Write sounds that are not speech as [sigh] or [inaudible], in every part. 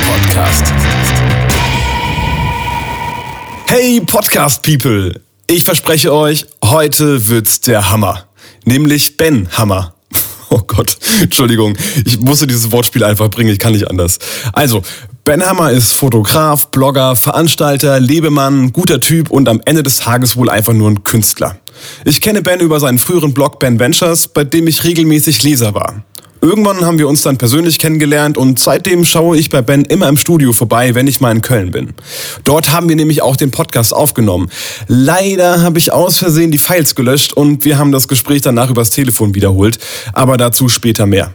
Podcast. Hey Podcast People, ich verspreche euch, heute wird's der Hammer, nämlich Ben Hammer. [laughs] Oh Gott, Entschuldigung, ich musste dieses Wortspiel einfach bringen, ich kann nicht anders. Also, Ben Hammer ist Fotograf, Blogger, Veranstalter, Lebemann, guter Typ und am Ende des Tages wohl einfach nur ein Künstler. Ich kenne Ben über seinen früheren Blog Ben Ventures, bei dem ich regelmäßig Leser war. Irgendwann haben wir uns dann persönlich kennengelernt und seitdem schaue ich bei Ben immer im Studio vorbei, wenn ich mal in Köln bin. Dort haben wir nämlich auch den Podcast aufgenommen. Leider habe ich aus Versehen die Files gelöscht und wir haben das Gespräch danach übers Telefon wiederholt, aber dazu später mehr.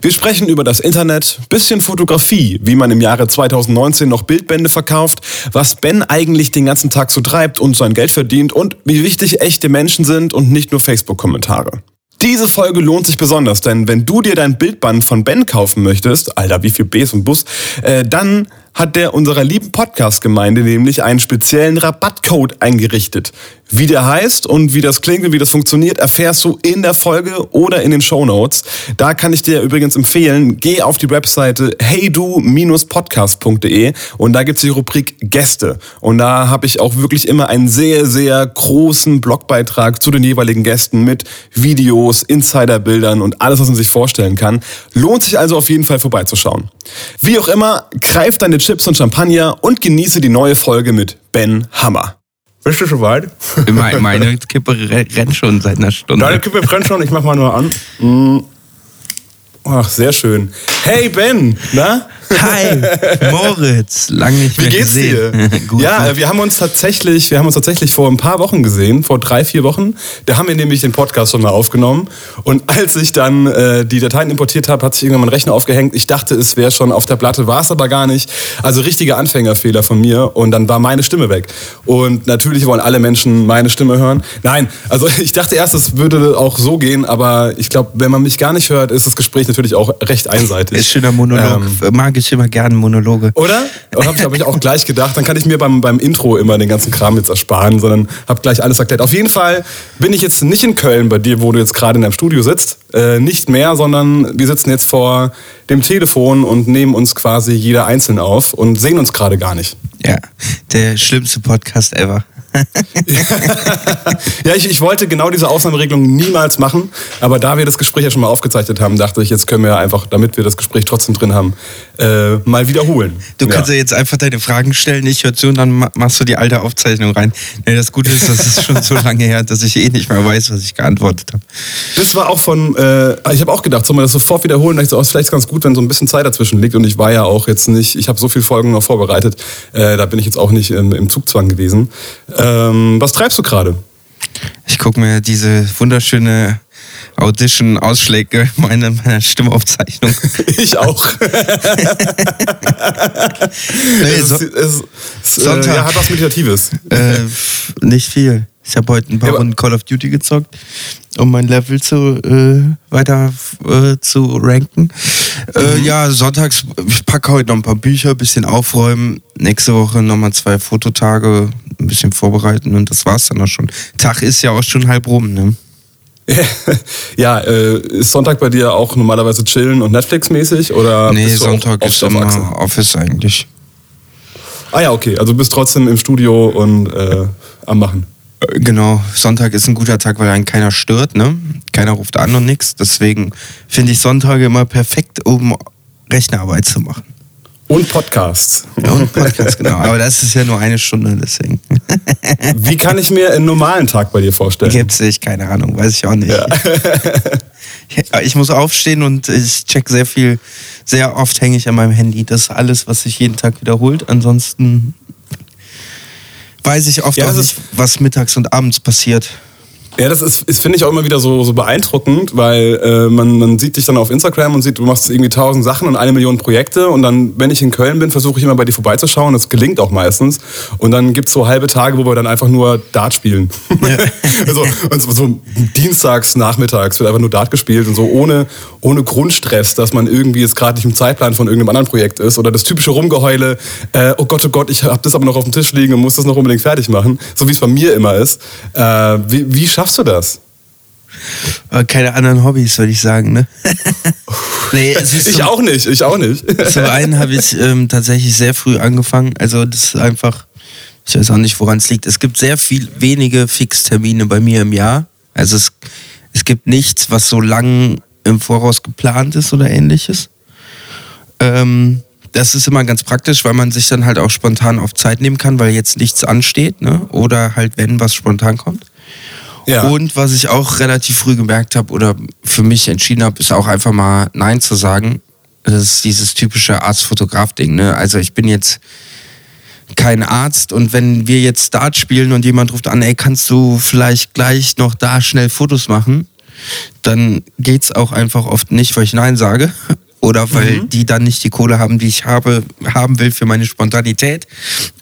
Wir sprechen über das Internet, bisschen Fotografie, wie man im Jahre 2019 noch Bildbände verkauft, was Ben eigentlich den ganzen Tag so treibt und sein Geld verdient und wie wichtig echte Menschen sind und nicht nur Facebook-Kommentare. Diese Folge lohnt sich besonders, denn wenn du dir dein Bildband von Ben kaufen möchtest, Alter, wie viel Bs und Bus, äh, dann hat der unserer lieben Podcast-Gemeinde nämlich einen speziellen Rabattcode eingerichtet. Wie der heißt und wie das klingt und wie das funktioniert, erfährst du in der Folge oder in den Show Notes. Da kann ich dir übrigens empfehlen, geh auf die Webseite heydu-podcast.de und da gibt's die Rubrik Gäste. Und da habe ich auch wirklich immer einen sehr, sehr großen Blogbeitrag zu den jeweiligen Gästen mit Videos, Insiderbildern und alles, was man sich vorstellen kann. Lohnt sich also auf jeden Fall vorbeizuschauen. Wie auch immer, greif deine Chips und Champagner und genieße die neue Folge mit Ben Hammer. Bist du soweit? Meine, meine Kippe rennt schon seit einer Stunde. Deine Kippe brennt schon, ich mach mal nur an. Mm. Ach, sehr schön. Hey Ben, na? Hi, Moritz, lange nicht Wie mehr geht's gesehen. dir? [laughs] Gut, ja, gut. wir haben uns tatsächlich, wir haben uns tatsächlich vor ein paar Wochen gesehen, vor drei, vier Wochen. Da haben wir nämlich den Podcast schon mal aufgenommen. Und als ich dann äh, die Dateien importiert habe, hat sich irgendwann mein Rechner aufgehängt. Ich dachte, es wäre schon auf der Platte, war es aber gar nicht. Also richtiger Anfängerfehler von mir. Und dann war meine Stimme weg. Und natürlich wollen alle Menschen meine Stimme hören. Nein, also [laughs] ich dachte erst, es würde auch so gehen, aber ich glaube, wenn man mich gar nicht hört, ist das Gespräch natürlich auch recht einseitig. Ist schöner Monolog. Ähm, Ich immer gerne Monologe. oder? Und habe ich, hab ich auch gleich gedacht, dann kann ich mir beim, beim Intro immer den ganzen Kram jetzt ersparen, sondern habe gleich alles erklärt. Auf jeden Fall bin ich jetzt nicht in Köln bei dir, wo du jetzt gerade in deinem Studio sitzt. Äh, nicht mehr, sondern wir sitzen jetzt vor dem Telefon und nehmen uns quasi jeder einzeln auf und sehen uns gerade gar nicht. Ja, der schlimmste Podcast ever. [laughs] Ja, ich, ich wollte genau diese Ausnahmeregelung niemals machen, aber da wir das Gespräch ja schon mal aufgezeichnet haben, dachte ich, jetzt können wir einfach, damit wir das Gespräch trotzdem drin haben, äh, mal wiederholen. Du kannst ja jetzt einfach deine Fragen stellen, ich höre zu und dann ma- machst du die alte Aufzeichnung rein. Nee, das Gute ist, das ist schon so lange her, dass ich eh nicht mehr weiß, was ich geantwortet habe. Das war auch von, äh, ich habe auch gedacht, soll man das sofort wiederholen? Da ich so, oh, ist vielleicht ganz gut, wenn so ein bisschen Zeit dazwischen liegt. Und ich war ja auch jetzt nicht, ich habe so viele Folgen noch vorbereitet, äh, da bin ich jetzt auch nicht im, im Zugzwang gewesen. Ähm, was treibst du gerade? Ich gucke mir diese wunderschöne Audition-Ausschläge [laughs] meiner, meiner Stimmaufzeichnung. [laughs] Ich auch. [laughs] Nee, es so, ist, es ist, äh, Sonntag. ja, hat was Meditatives. äh, nicht viel. Ich habe heute ein paar Ja, Runden Call of Duty gezockt, um mein Level zu äh, weiter äh, zu ranken. Äh, Mhm. ja, sonntags, ich packe heute noch ein paar Bücher, bisschen aufräumen. Nächste Woche nochmal zwei Fototage, ein bisschen vorbereiten und das war's dann auch schon. Tag ist ja auch schon halb rum, ne? [laughs] ja, äh, ist Sonntag bei dir auch normalerweise chillen und Netflix-mäßig? Oder nee, Sonntag ist auf Achse? immer Office eigentlich. Ah ja, okay. Also du bist trotzdem im Studio und äh, am Machen. Genau, Sonntag ist ein guter Tag, weil einen keiner stört, ne? Keiner ruft an und nix. Deswegen finde ich Sonntage immer perfekt, um Rechnerarbeit zu machen. Und Podcasts. Ja, und Podcast, genau. Aber das ist ja nur eine Stunde, deswegen. [laughs] Wie kann ich mir einen normalen Tag bei dir vorstellen? Gibt's nicht, keine Ahnung, weiß ich auch nicht. [laughs] Ja. Ich muss aufstehen und ich check sehr viel, sehr oft hänge ich an meinem Handy. Das ist alles, was sich jeden Tag wiederholt. Ansonsten weiß ich oft Ja, auch nicht, was mittags und abends passiert. Ja, das ist, ist finde ich auch immer wieder so, so beeindruckend, weil äh, man, man sieht dich dann auf Instagram und sieht, du machst irgendwie tausend Sachen und eine Million Projekte und dann, wenn ich in Köln bin, versuche ich immer bei dir vorbeizuschauen. Das gelingt auch meistens. Und dann gibt's so halbe Tage, wo wir dann einfach nur Dart spielen. [laughs] also, und so, so dienstags, nachmittags wird einfach nur Dart gespielt und so ohne, ohne Grundstress, dass man irgendwie jetzt gerade nicht im Zeitplan von irgendeinem anderen Projekt ist oder das typische Rumgeheule, äh, oh Gott, oh Gott, ich habe das aber noch auf dem Tisch liegen und muss das noch unbedingt fertig machen, so wie es bei mir immer ist. Äh, wie, wie schaffst du das? Aber keine anderen Hobbys, würde ich sagen, ne? [laughs] nee, ich auch nicht, ich auch nicht. [laughs] zum einen habe ich ähm, tatsächlich sehr früh angefangen. Also das ist einfach, ich weiß auch nicht, woran es liegt. Es gibt sehr viel wenige Fixtermine bei mir im Jahr. Also es, es gibt nichts, was so lang im Voraus geplant ist oder ähnliches. Ähm, das ist immer ganz praktisch, weil man sich dann halt auch spontan auf Zeit nehmen kann, weil jetzt nichts ansteht, ne? Oder halt, wenn was spontan kommt. Ja. Und was ich auch relativ früh gemerkt habe oder für mich entschieden habe, ist auch einfach mal Nein zu sagen. Das ist dieses typische Arzt-Fotograf-Ding. Ne? Also ich bin jetzt kein Arzt und wenn wir jetzt Start spielen und jemand ruft an, ey, kannst du vielleicht gleich noch da schnell Fotos machen, dann geht's auch einfach oft nicht, weil ich Nein sage [laughs] oder weil mhm. die dann nicht die Kohle haben, die ich habe, haben will für meine Spontanität.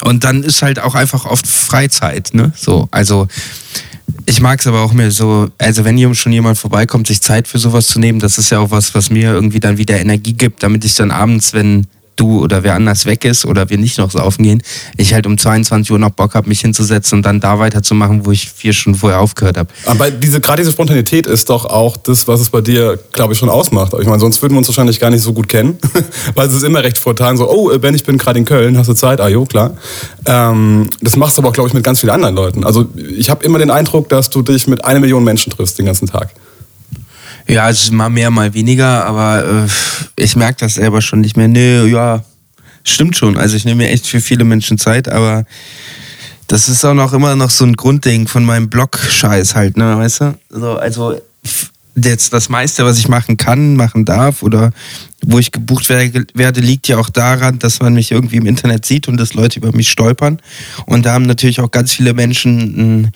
Und dann ist halt auch einfach oft Freizeit, ne? So, also ich mag es aber auch mehr so, also wenn hier schon jemand vorbeikommt, sich Zeit für sowas zu nehmen, das ist ja auch was, was mir irgendwie dann wieder Energie gibt, damit ich dann abends, wenn du oder wer anders weg ist oder wir nicht noch saufen gehen, ich halt um 22 Uhr noch Bock habe, mich hinzusetzen und dann da weiterzumachen, wo ich vier Stunden vorher aufgehört habe. Aber diese, gerade diese Spontanität ist doch auch das, was es bei dir, glaube ich, schon ausmacht. Ich meine, sonst würden wir uns wahrscheinlich gar nicht so gut kennen, [laughs] weil es ist immer recht spontan so, oh, Ben, ich bin gerade in Köln, hast du Zeit? Ah, jo, klar. Ähm, das machst du aber auch, glaube ich, mit ganz vielen anderen Leuten. Also ich habe immer den Eindruck, dass du dich mit einer Million Menschen triffst den ganzen Tag. Ja, es ist mal mehr, mal weniger, aber äh, ich merke das selber schon nicht mehr. Nee, ja, stimmt schon. Also ich nehme mir echt für viele Menschen Zeit, aber das ist auch noch immer noch so ein Grundding von meinem Blog-Scheiß halt, ne, weißt du? Also, also jetzt das meiste, was ich machen kann, machen darf oder wo ich gebucht werde, liegt ja auch daran, dass man mich irgendwie im Internet sieht und dass Leute über mich stolpern. Und da haben natürlich auch ganz viele Menschen ein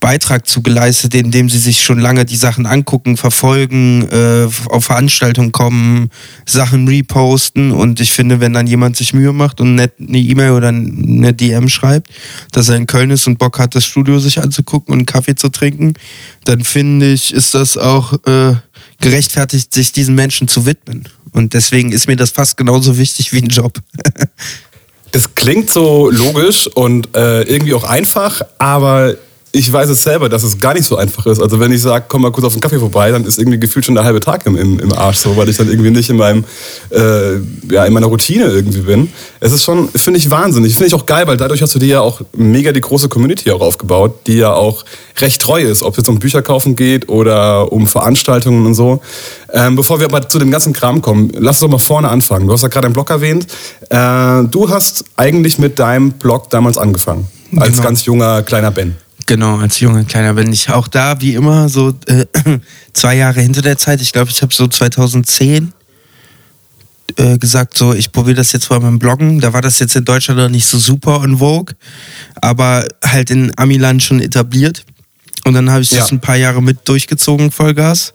Beitrag zu geleistet, indem sie sich schon lange die Sachen angucken, verfolgen, äh, auf Veranstaltungen kommen, Sachen reposten. Und ich finde, wenn dann jemand sich Mühe macht und eine E-Mail oder eine DM schreibt, dass er in Köln ist und Bock hat, das Studio sich anzugucken und einen Kaffee zu trinken, dann finde ich, ist das auch äh, gerechtfertigt, sich diesen Menschen zu widmen. Und deswegen ist mir das fast genauso wichtig wie ein Job. [laughs] das klingt so logisch und äh, irgendwie auch einfach, aber ich weiß es selber, dass es gar nicht so einfach ist. Also wenn ich sage, komm mal kurz auf den Kaffee vorbei, dann ist irgendwie gefühlt schon der halbe Tag im, im, im Arsch so, weil ich dann irgendwie nicht in meinem, äh, ja, in meiner Routine irgendwie bin. Es ist schon, finde ich, wahnsinnig. Finde ich auch geil, weil dadurch hast du dir ja auch mega die große Community auch aufgebaut, die ja auch recht treu ist, ob es jetzt um Bücher kaufen geht oder um Veranstaltungen und so. Ähm, bevor wir aber zu dem ganzen Kram kommen, lass uns doch mal vorne anfangen. Du hast ja gerade einen Blog erwähnt. Äh, du hast eigentlich mit deinem Blog damals angefangen, als genau. ganz junger kleiner Ben. Genau, als junger Kleiner bin ich auch da, wie immer, so äh, [clears throat] zwei Jahre hinter der Zeit. Ich glaube, ich habe so 2010 äh, gesagt, so ich probiere das jetzt mal beim Bloggen. Da war das jetzt in Deutschland noch nicht so super in Vogue, aber halt in Amiland schon etabliert. Und dann habe ich ja. das ein paar Jahre mit durchgezogen, Vollgas.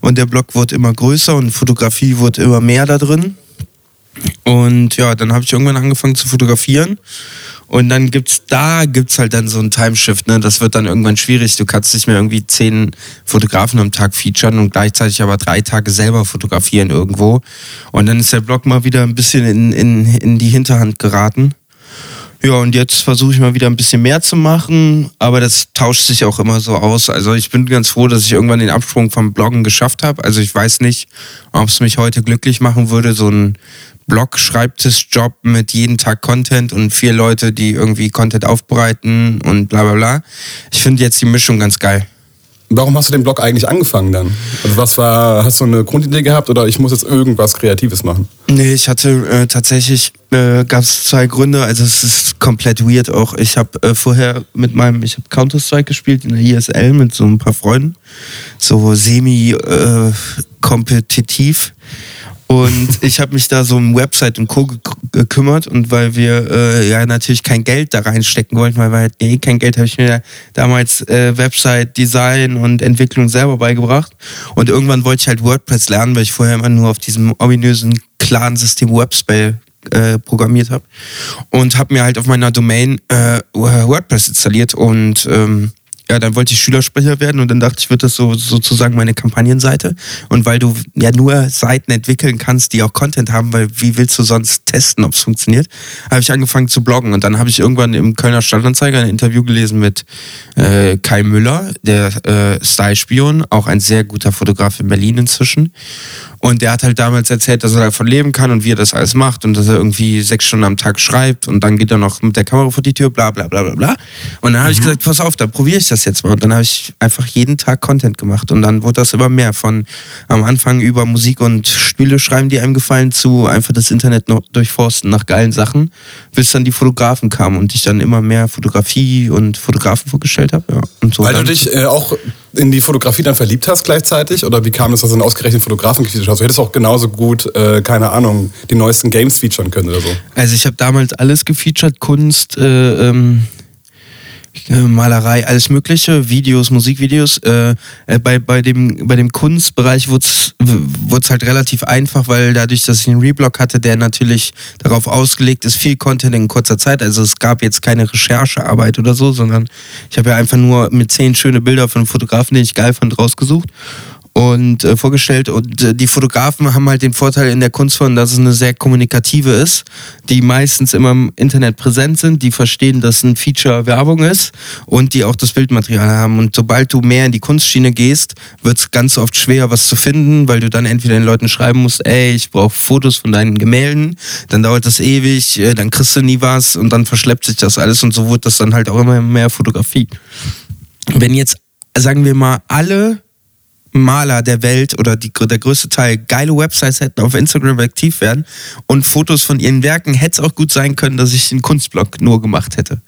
Und der Blog wurde immer größer und Fotografie wurde immer mehr da drin. Und ja, dann habe ich irgendwann angefangen zu fotografieren und dann gibt's da gibt's halt dann so ein Timeshift, ne? Das wird dann irgendwann schwierig. Du kannst nicht mehr irgendwie zehn Fotografen am Tag featuren und gleichzeitig aber drei Tage selber fotografieren irgendwo. Und dann ist der Blog mal wieder ein bisschen in, in, in die Hinterhand geraten. Ja, und jetzt versuche ich mal wieder ein bisschen mehr zu machen, aber das tauscht sich auch immer so aus. Also ich bin ganz froh, dass ich irgendwann den Absprung vom Bloggen geschafft habe. Also ich weiß nicht, ob es mich heute glücklich machen würde, so ein Blog-Schreibtischjob mit jeden Tag Content und vier Leute, die irgendwie Content aufbereiten und bla bla bla. Ich finde jetzt die Mischung ganz geil. Warum hast du den Blog eigentlich angefangen dann? Also was war, hast du eine Grundidee gehabt oder ich muss jetzt irgendwas Kreatives machen? Nee, ich hatte äh, tatsächlich, äh, gab es zwei Gründe, also es ist komplett weird auch. Ich habe äh, vorher mit meinem, ich habe Counter-Strike gespielt in der ISL mit so ein paar Freunden, so semi-kompetitiv. Äh, und ich habe mich da so um Website und Co. gekümmert und weil wir äh, ja natürlich kein Geld da reinstecken wollten, weil wir halt eh kein Geld, habe ich mir damals äh, Website Design und Entwicklung selber beigebracht. Und irgendwann wollte ich halt WordPress lernen, weil ich vorher immer nur auf diesem ominösen klaren System Webspell äh, programmiert habe und habe mir halt auf meiner Domain äh, WordPress installiert und ähm, ja, dann wollte ich Schülersprecher werden und dann dachte ich, wird das so sozusagen meine Kampagnenseite. Und weil du ja nur Seiten entwickeln kannst, die auch Content haben, weil wie willst du sonst testen, ob es funktioniert, habe ich angefangen zu bloggen. Und dann habe ich irgendwann im Kölner Stadtanzeiger ein Interview gelesen mit äh, Kai Müller, der äh, Style-Spion, auch ein sehr guter Fotograf in Berlin inzwischen. Und der hat halt damals erzählt, dass er davon leben kann und wie er das alles macht und dass er irgendwie sechs Stunden am Tag schreibt und dann geht er noch mit der Kamera vor die Tür, bla bla bla bla bla. Und dann habe ich mhm. gesagt, pass auf, da probiere ich das jetzt mal. Und dann habe ich einfach jeden Tag Content gemacht und dann wurde das immer mehr von am Anfang über Musik und Spiele schreiben, die einem gefallen, zu einfach das Internet noch durchforsten nach geilen Sachen, bis dann die Fotografen kamen und ich dann immer mehr Fotografie und Fotografen vorgestellt habe. Ja. Und so Weil du dich äh, auch in die Fotografie dann verliebt hast gleichzeitig? Oder wie kam es, dass du einen ausgerechnet Fotografen gefeatured hast? Du hättest auch genauso gut, äh, keine Ahnung, die neuesten Games featuren können oder so. Also ich habe damals alles gefeatured, Kunst, äh, ähm, äh, Malerei, alles Mögliche, Videos, Musikvideos. Äh, äh, bei, bei, dem, bei dem Kunstbereich wurde es halt relativ einfach, weil dadurch, dass ich einen Reblog hatte, der natürlich darauf ausgelegt ist, viel Content in kurzer Zeit. Also es gab jetzt keine Recherchearbeit oder so, sondern ich habe ja einfach nur mit zehn schöne Bilder von Fotografen, den ich geil fand, rausgesucht und äh, vorgestellt. Und äh, die Fotografen haben halt den Vorteil in der Kunstform, dass es eine sehr kommunikative ist, die meistens immer im Internet präsent sind, die verstehen, dass ein Feature Werbung ist und die auch das Bildmaterial haben. Und sobald du mehr in die Kunstschiene gehst, wird es ganz oft schwer, was zu finden, weil du dann entweder den Leuten schreiben musst, ey, ich brauche Fotos von deinen Gemälden, dann dauert das ewig, äh, dann kriegst du nie was und dann verschleppt sich das alles und so wird das dann halt auch immer mehr Fotografie. Wenn jetzt, sagen wir mal, alle Maler der Welt oder die, der größte Teil geile Websites hätten, auf Instagram aktiv werden und Fotos von ihren Werken, hätte es auch gut sein können, dass ich den Kunstblog nur gemacht hätte.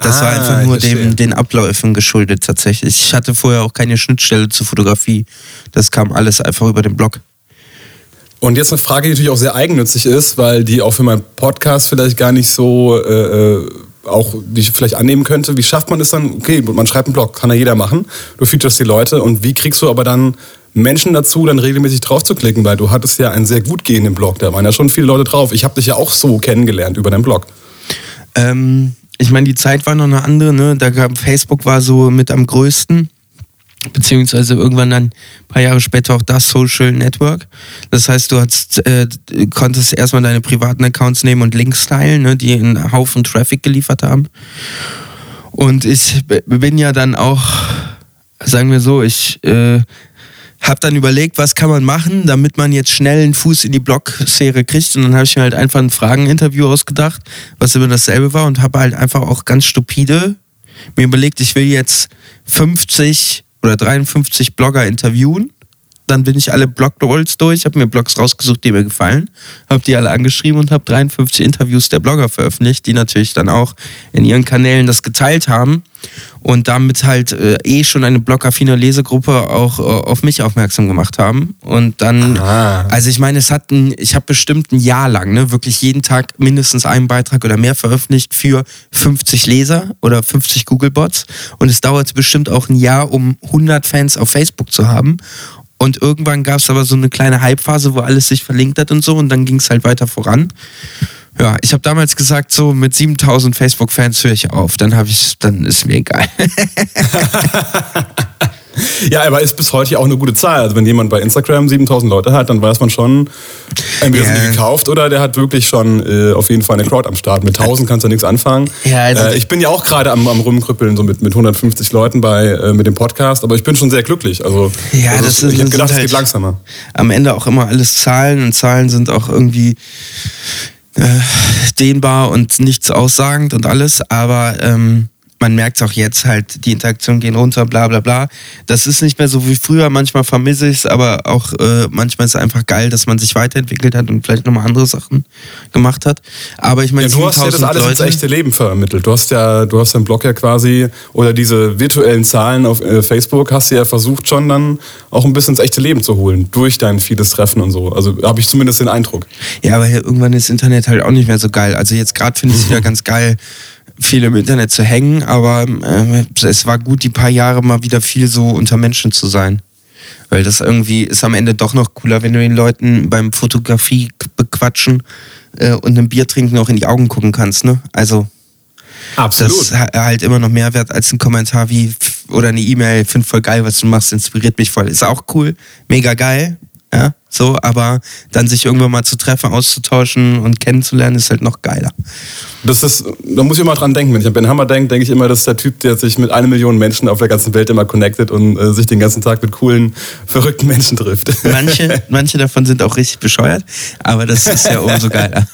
Das ah, war einfach nur dem, den Abläufen geschuldet tatsächlich. Ich hatte vorher auch keine Schnittstelle zur Fotografie. Das kam alles einfach über den Blog. Und jetzt eine Frage, die natürlich auch sehr eigennützig ist, weil die auch für meinen Podcast vielleicht gar nicht so äh, äh auch die ich vielleicht annehmen könnte. Wie schafft man es dann? Okay, man schreibt einen Blog, kann ja jeder machen. Du featurest die Leute und wie kriegst du aber dann Menschen dazu, dann regelmäßig drauf zu klicken, weil du hattest ja einen sehr gut gehenden Blog, da waren ja schon viele Leute drauf. Ich habe dich ja auch so kennengelernt über deinen Blog. Ähm, ich meine, die Zeit war noch eine andere, ne? Da gab Facebook war so mit am größten beziehungsweise irgendwann dann ein paar Jahre später auch das Social Network. Das heißt, du hast, äh, konntest erstmal deine privaten Accounts nehmen und Links teilen, ne, die einen Haufen Traffic geliefert haben. Und ich bin ja dann auch, sagen wir so, ich äh, habe dann überlegt, was kann man machen, damit man jetzt schnell einen Fuß in die Blog-Serie kriegt. Und dann habe ich mir halt einfach ein Frageninterview ausgedacht, was immer dasselbe war und habe halt einfach auch ganz stupide mir überlegt, ich will jetzt 50 oder 53 Blogger interviewen. Dann bin ich alle Blog-Rolls durch, habe mir Blogs rausgesucht, die mir gefallen, habe die alle angeschrieben und habe 53 Interviews der Blogger veröffentlicht, die natürlich dann auch in ihren Kanälen das geteilt haben und damit halt äh, eh schon eine blogaffine Lesegruppe auch äh, auf mich aufmerksam gemacht haben. Und dann, Aha. also ich meine, es hat ein, ich habe bestimmt ein Jahr lang, ne, wirklich jeden Tag mindestens einen Beitrag oder mehr veröffentlicht für 50 Leser oder 50 Google-Bots. Und es dauerte bestimmt auch ein Jahr, um 100 Fans auf Facebook zu haben. Und irgendwann gab es aber so eine kleine Hype-Phase, wo alles sich verlinkt hat und so. Und dann ging es halt weiter voran. Ja, ich habe damals gesagt, so mit 7000 Facebook-Fans höre ich auf. Dann habe ich, dann ist mir egal. [laughs] [laughs] ja, aber ist bis heute auch eine gute Zahl. Also wenn jemand bei Instagram 7000 Leute hat, dann weiß man schon, entweder yeah. sind die gekauft oder der hat wirklich schon äh, auf jeden Fall eine Crowd am Start. Mit 1000 kannst du nichts anfangen. Ja, also äh, ich bin ja auch gerade am, am Rumkrüppeln, so mit, mit 150 Leuten bei, äh, mit dem Podcast, aber ich bin schon sehr glücklich. Also, ja, das, ist, ich hätte gedacht, es halt geht langsamer. Am Ende auch immer alles Zahlen und Zahlen sind auch irgendwie äh, dehnbar und nichts aussagend und alles, aber ähm, man merkt es auch jetzt halt, die Interaktionen gehen runter, bla bla bla. Das ist nicht mehr so wie früher, manchmal vermisse ich es, aber auch äh, manchmal ist es einfach geil, dass man sich weiterentwickelt hat und vielleicht nochmal andere Sachen gemacht hat. Aber ich meine, ja, du hast ja das alles Leute, ins echte Leben vermittelt. Du hast ja, du hast deinen Blog ja quasi, oder diese virtuellen Zahlen auf äh, Facebook hast du ja versucht schon dann auch ein bisschen ins echte Leben zu holen, durch dein vieles Treffen und so. Also habe ich zumindest den Eindruck. Ja, aber irgendwann ist Internet halt auch nicht mehr so geil. Also jetzt gerade finde ich es wieder [laughs] ganz geil, viel im Internet zu hängen, aber äh, es war gut, die paar Jahre mal wieder viel so unter Menschen zu sein. Weil das irgendwie ist am Ende doch noch cooler, wenn du den Leuten beim Fotografie bequatschen äh, und ein Bier trinken auch in die Augen gucken kannst, ne? Also Absolut. das ist halt immer noch mehr wert als ein Kommentar wie oder eine E-Mail, finde voll geil, was du machst, inspiriert mich voll. Ist auch cool, mega geil. Ja, so, aber dann sich irgendwann mal zu treffen, auszutauschen und kennenzulernen, ist halt noch geiler. Das ist, da muss ich immer dran denken. Wenn ich an Ben Hammer denke, denke ich immer, das ist der Typ, der sich mit einer Million Menschen auf der ganzen Welt immer connectet und äh, sich den ganzen Tag mit coolen, verrückten Menschen trifft. [laughs] Manche, manche davon sind auch richtig bescheuert, aber das ist ja umso geiler.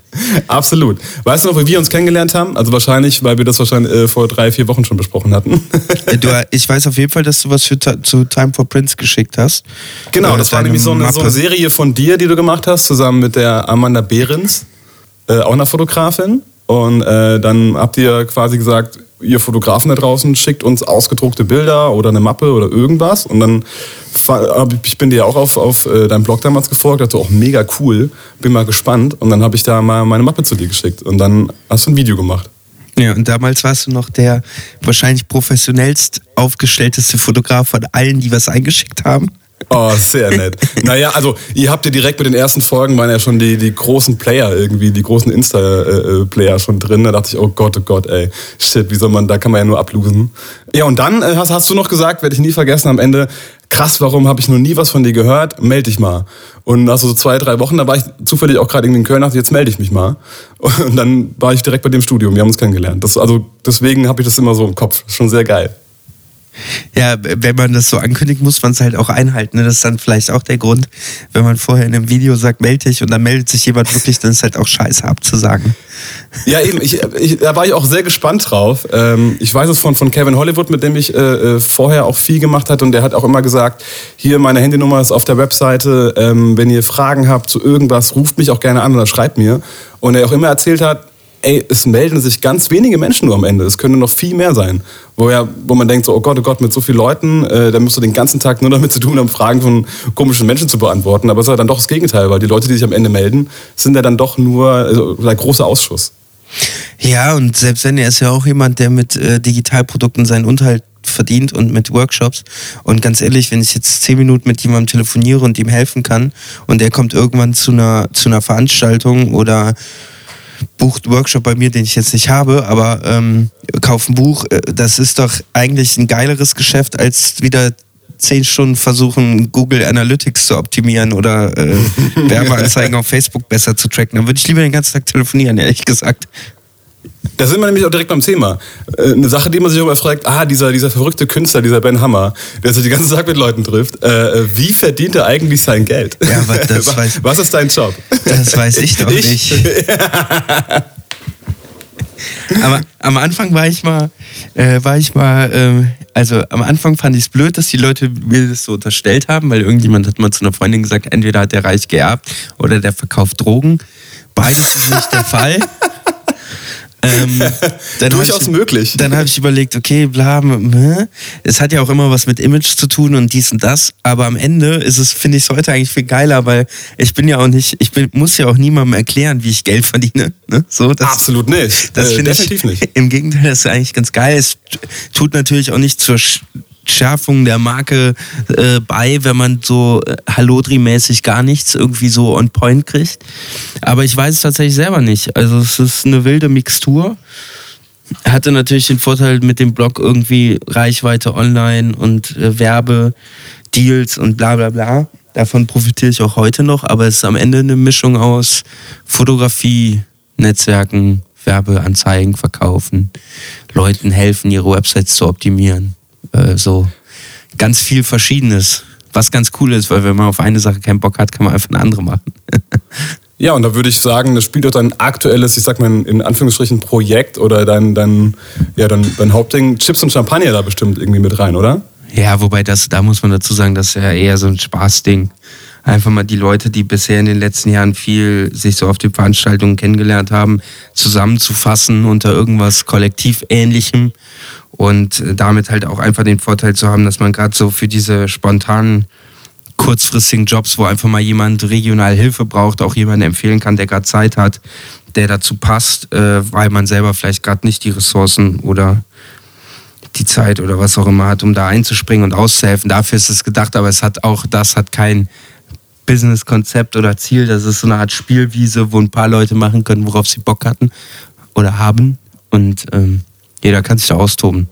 [laughs] Absolut. Weißt du noch, wie wir uns kennengelernt haben? Also wahrscheinlich, weil wir das wahrscheinlich äh, vor drei, vier Wochen schon besprochen hatten. du, [laughs] ich weiß auf jeden Fall, dass du was für, zu Time for Prince geschickt hast. Genau, das war nämlich so eine, so eine, Serie von dir, die du gemacht hast, zusammen mit der Amanda Behrens, äh, auch einer Fotografin. Und äh, dann habt ihr quasi gesagt, ihr Fotografen da draußen schickt uns ausgedruckte Bilder oder eine Mappe oder irgendwas. Und dann ich bin dir auch auf, auf äh, deinem Blog damals gefolgt, dachte auch mega cool, bin mal gespannt. Und dann habe ich da mal meine Mappe zu dir geschickt und dann hast du ein Video gemacht. Ja, und damals warst du noch der wahrscheinlich professionellst aufgestellteste Fotograf von allen, die was eingeschickt haben. Oh, sehr nett. [laughs] naja, also ihr habt ja direkt mit den ersten Folgen waren ja schon die, die großen Player irgendwie, die großen Insta-Player schon drin. Da dachte ich, oh Gott, oh Gott, ey, shit, wie soll man, da kann man ja nur ablosen. Ja, und dann äh, hast, hast du noch gesagt, werde ich nie vergessen, am Ende, krass, warum habe ich noch nie was von dir gehört? Melde dich mal. Und nach so zwei, drei Wochen, da war ich zufällig auch gerade in Köln, dachte jetzt melde ich mich mal. [laughs] Und dann war ich direkt bei dem Studium, wir haben uns kennengelernt. Das, also deswegen habe ich das immer so im Kopf. Schon sehr geil. Ja, wenn man das so ankündigt, muss man es halt auch einhalten. Ne? Das ist dann vielleicht auch der Grund, wenn man vorher in einem Video sagt, melde dich und dann meldet sich jemand wirklich, dann ist halt auch scheiße abzusagen. Ja, eben, ich, ich, da war ich auch sehr gespannt drauf. Ähm, ich weiß es von, von Kevin Hollywood, mit dem ich äh, äh, vorher auch viel gemacht hatte und der hat auch immer gesagt, hier meine Handynummer ist auf der Webseite, ähm, wenn ihr Fragen habt zu irgendwas, ruft mich auch gerne an oder schreibt mir. Und er auch immer erzählt hat, ey, es melden sich ganz wenige Menschen nur am Ende. Es können noch viel mehr sein. Wo, ja, wo man denkt, so, oh Gott, oh Gott, mit so vielen Leuten, äh, da musst du den ganzen Tag nur damit zu tun haben, Fragen von komischen Menschen zu beantworten. Aber es ist ja dann doch das Gegenteil, weil die Leute, die sich am Ende melden, sind ja dann doch nur also, der große Ausschuss. Ja, und selbst wenn er ist ja auch jemand, der mit äh, Digitalprodukten seinen Unterhalt verdient und mit Workshops. Und ganz ehrlich, wenn ich jetzt zehn Minuten mit jemandem telefoniere und ihm helfen kann und der kommt irgendwann zu einer, zu einer Veranstaltung oder bucht Workshop bei mir, den ich jetzt nicht habe, aber ähm, kauft ein Buch. Äh, das ist doch eigentlich ein geileres Geschäft, als wieder zehn Stunden versuchen, Google Analytics zu optimieren oder äh, [laughs] Werbeanzeigen auf Facebook besser zu tracken. Dann würde ich lieber den ganzen Tag telefonieren, ehrlich gesagt. Da sind wir nämlich auch direkt beim Thema. Äh, eine Sache, die man sich auch immer fragt, ah, dieser, dieser verrückte Künstler, dieser Ben Hammer, der sich die ganze Zeit mit Leuten trifft, äh, wie verdient er eigentlich sein Geld? Ja, aber [laughs] das was, weiß, was ist dein Job? Das weiß ich doch ich? nicht. [laughs] aber am Anfang war ich mal, äh, war ich mal, äh, also am Anfang fand ich es blöd, dass die Leute mir das so unterstellt haben, weil irgendjemand hat mal zu einer Freundin gesagt, entweder hat der reich geerbt oder der verkauft Drogen. Beides ist nicht der Fall. [laughs] Ähm, [laughs] Durchaus ich, möglich. Dann habe ich überlegt, okay, bla, es hat ja auch immer was mit Image zu tun und dies und das, aber am Ende ist es, finde ich es heute eigentlich viel geiler, weil ich bin ja auch nicht, ich bin, muss ja auch niemandem erklären, wie ich Geld verdiene. Ne? So, das, Absolut nicht. Das äh, definitiv ich, nicht. Im Gegenteil, das ist eigentlich ganz geil. Es tut natürlich auch nicht zur Schärfung der Marke äh, bei, wenn man so äh, Hallodri-mäßig gar nichts irgendwie so on point kriegt. Aber ich weiß es tatsächlich selber nicht. Also es ist eine wilde Mixtur. Hatte natürlich den Vorteil mit dem Blog irgendwie Reichweite online und äh, Werbedeals und bla bla bla. Davon profitiere ich auch heute noch, aber es ist am Ende eine Mischung aus Fotografie, Netzwerken, Werbeanzeigen verkaufen, Leuten helfen, ihre Websites zu optimieren. Äh, so ganz viel Verschiedenes. Was ganz cool ist, weil wenn man auf eine Sache keinen Bock hat, kann man einfach eine andere machen. [laughs] ja, und da würde ich sagen, das spielt auch dein aktuelles, ich sag mal in Anführungsstrichen, Projekt oder dein, dein, ja, dein, dein Hauptding, Chips und Champagner da bestimmt irgendwie mit rein, oder? Ja, wobei das, da muss man dazu sagen, das ist ja eher so ein Spaßding. Einfach mal die Leute, die bisher in den letzten Jahren viel sich so auf den Veranstaltungen kennengelernt haben, zusammenzufassen unter irgendwas Kollektivähnlichem und damit halt auch einfach den Vorteil zu haben, dass man gerade so für diese spontanen kurzfristigen Jobs, wo einfach mal jemand regional Hilfe braucht, auch jemanden empfehlen kann, der gerade Zeit hat, der dazu passt, äh, weil man selber vielleicht gerade nicht die Ressourcen oder die Zeit oder was auch immer hat, um da einzuspringen und auszuhelfen. Dafür ist es gedacht, aber es hat auch, das hat kein Business-Konzept oder Ziel. Das ist so eine Art Spielwiese, wo ein paar Leute machen können, worauf sie Bock hatten oder haben. Und ähm, jeder kann sich da austoben.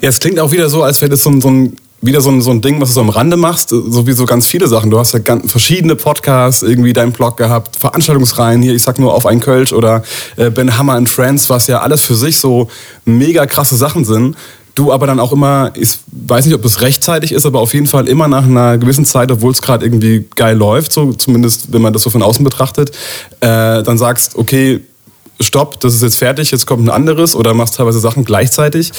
Ja, es klingt auch wieder so, als wäre das so ein, so ein wieder so ein, so ein Ding, was du so am Rande machst, so wie so ganz viele Sachen. Du hast ja ganz verschiedene Podcasts, irgendwie deinen Blog gehabt, Veranstaltungsreihen hier, ich sag nur auf ein Kölsch oder äh, Ben Hammer and Friends, was ja alles für sich so mega krasse Sachen sind. Du aber dann auch immer, ich weiß nicht, ob das rechtzeitig ist, aber auf jeden Fall immer nach einer gewissen Zeit, obwohl es gerade irgendwie geil läuft, so zumindest wenn man das so von außen betrachtet, äh, dann sagst, okay, stopp, das ist jetzt fertig, jetzt kommt ein anderes oder machst teilweise Sachen gleichzeitig.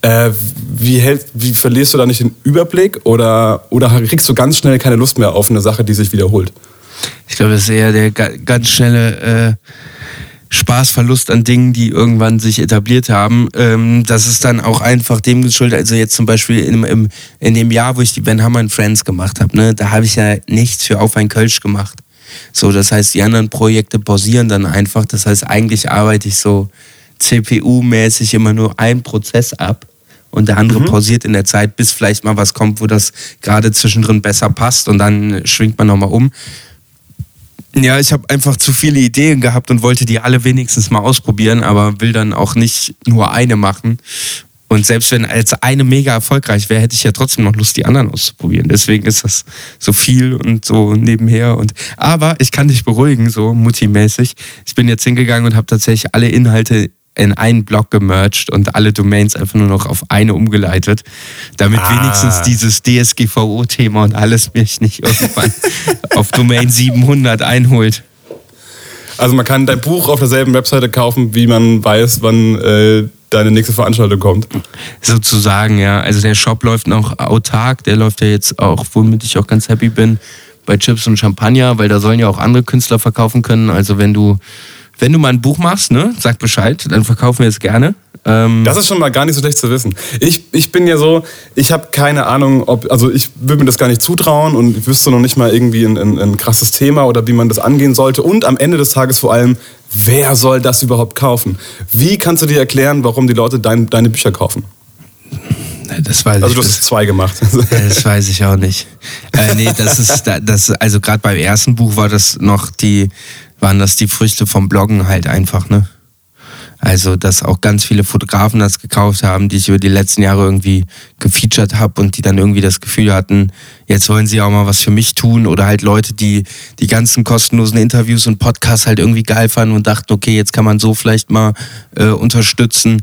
Äh, wie, hält, wie verlierst du da nicht den Überblick oder, oder kriegst du ganz schnell keine Lust mehr auf eine Sache, die sich wiederholt? Ich glaube, das ist eher der ganz schnelle äh, Spaßverlust an Dingen, die irgendwann sich etabliert haben. Ähm, das ist dann auch einfach dem geschuldet. Also jetzt zum Beispiel in, im, in dem Jahr, wo ich die Ben Hammer Friends gemacht habe, ne, da habe ich ja nichts für Auf ein Kölsch gemacht. So, das heißt, die anderen Projekte pausieren dann einfach. Das heißt, eigentlich arbeite ich so CPU-mäßig immer nur einen Prozess ab und der andere mhm. pausiert in der Zeit, bis vielleicht mal was kommt, wo das gerade zwischendrin besser passt und dann schwingt man nochmal um. Ja, ich habe einfach zu viele Ideen gehabt und wollte die alle wenigstens mal ausprobieren, aber will dann auch nicht nur eine machen. Und selbst wenn als eine mega erfolgreich wäre, hätte ich ja trotzdem noch Lust, die anderen auszuprobieren. Deswegen ist das so viel und so nebenher. Und aber ich kann dich beruhigen, so Mutti-mäßig. Ich bin jetzt hingegangen und habe tatsächlich alle Inhalte in einen Blog gemerged und alle Domains einfach nur noch auf eine umgeleitet, damit ah. wenigstens dieses DSGVO-Thema und alles mich nicht irgendwann [laughs] auf Domain 700 einholt. Also man kann dein Buch auf derselben Webseite kaufen, wie man weiß, wann äh, deine nächste Veranstaltung kommt. Sozusagen, ja. Also der Shop läuft noch autark, der läuft ja jetzt auch, womit ich auch ganz happy bin, bei Chips und Champagner, weil da sollen ja auch andere Künstler verkaufen können. Also wenn du, wenn du mal ein Buch machst, ne, sag Bescheid, dann verkaufen wir es gerne. Ähm das ist schon mal gar nicht so schlecht zu wissen. Ich, ich bin ja so, ich habe keine Ahnung, ob, also ich würde mir das gar nicht zutrauen und ich wüsste noch nicht mal irgendwie ein, ein, ein krasses Thema oder wie man das angehen sollte. Und am Ende des Tages vor allem, wer soll das überhaupt kaufen? Wie kannst du dir erklären, warum die Leute dein, deine Bücher kaufen? Das weiß also du hast zwei gemacht. [laughs] Das weiß ich auch nicht. Äh, nee, das ist das, also gerade beim ersten Buch war das noch die, waren das die Früchte vom Bloggen halt einfach, ne? Also, dass auch ganz viele Fotografen das gekauft haben, die ich über die letzten Jahre irgendwie gefeatured habe und die dann irgendwie das Gefühl hatten, jetzt wollen sie auch mal was für mich tun oder halt Leute, die die ganzen kostenlosen Interviews und Podcasts halt irgendwie geil fanden und dachten, okay, jetzt kann man so vielleicht mal äh, unterstützen.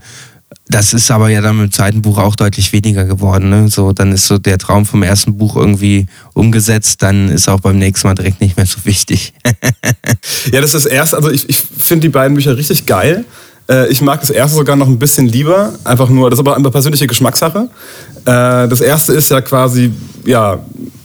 Das ist aber ja dann mit dem zweiten Buch auch deutlich weniger geworden. Ne? So, dann ist so der Traum vom ersten Buch irgendwie umgesetzt, dann ist auch beim nächsten Mal direkt nicht mehr so wichtig. [laughs] ja, das ist erst, also ich, ich finde die beiden Bücher richtig geil. Äh, ich mag das erste sogar noch ein bisschen lieber. Einfach nur, das ist aber eine persönliche Geschmackssache. Äh, das erste ist ja quasi, ja,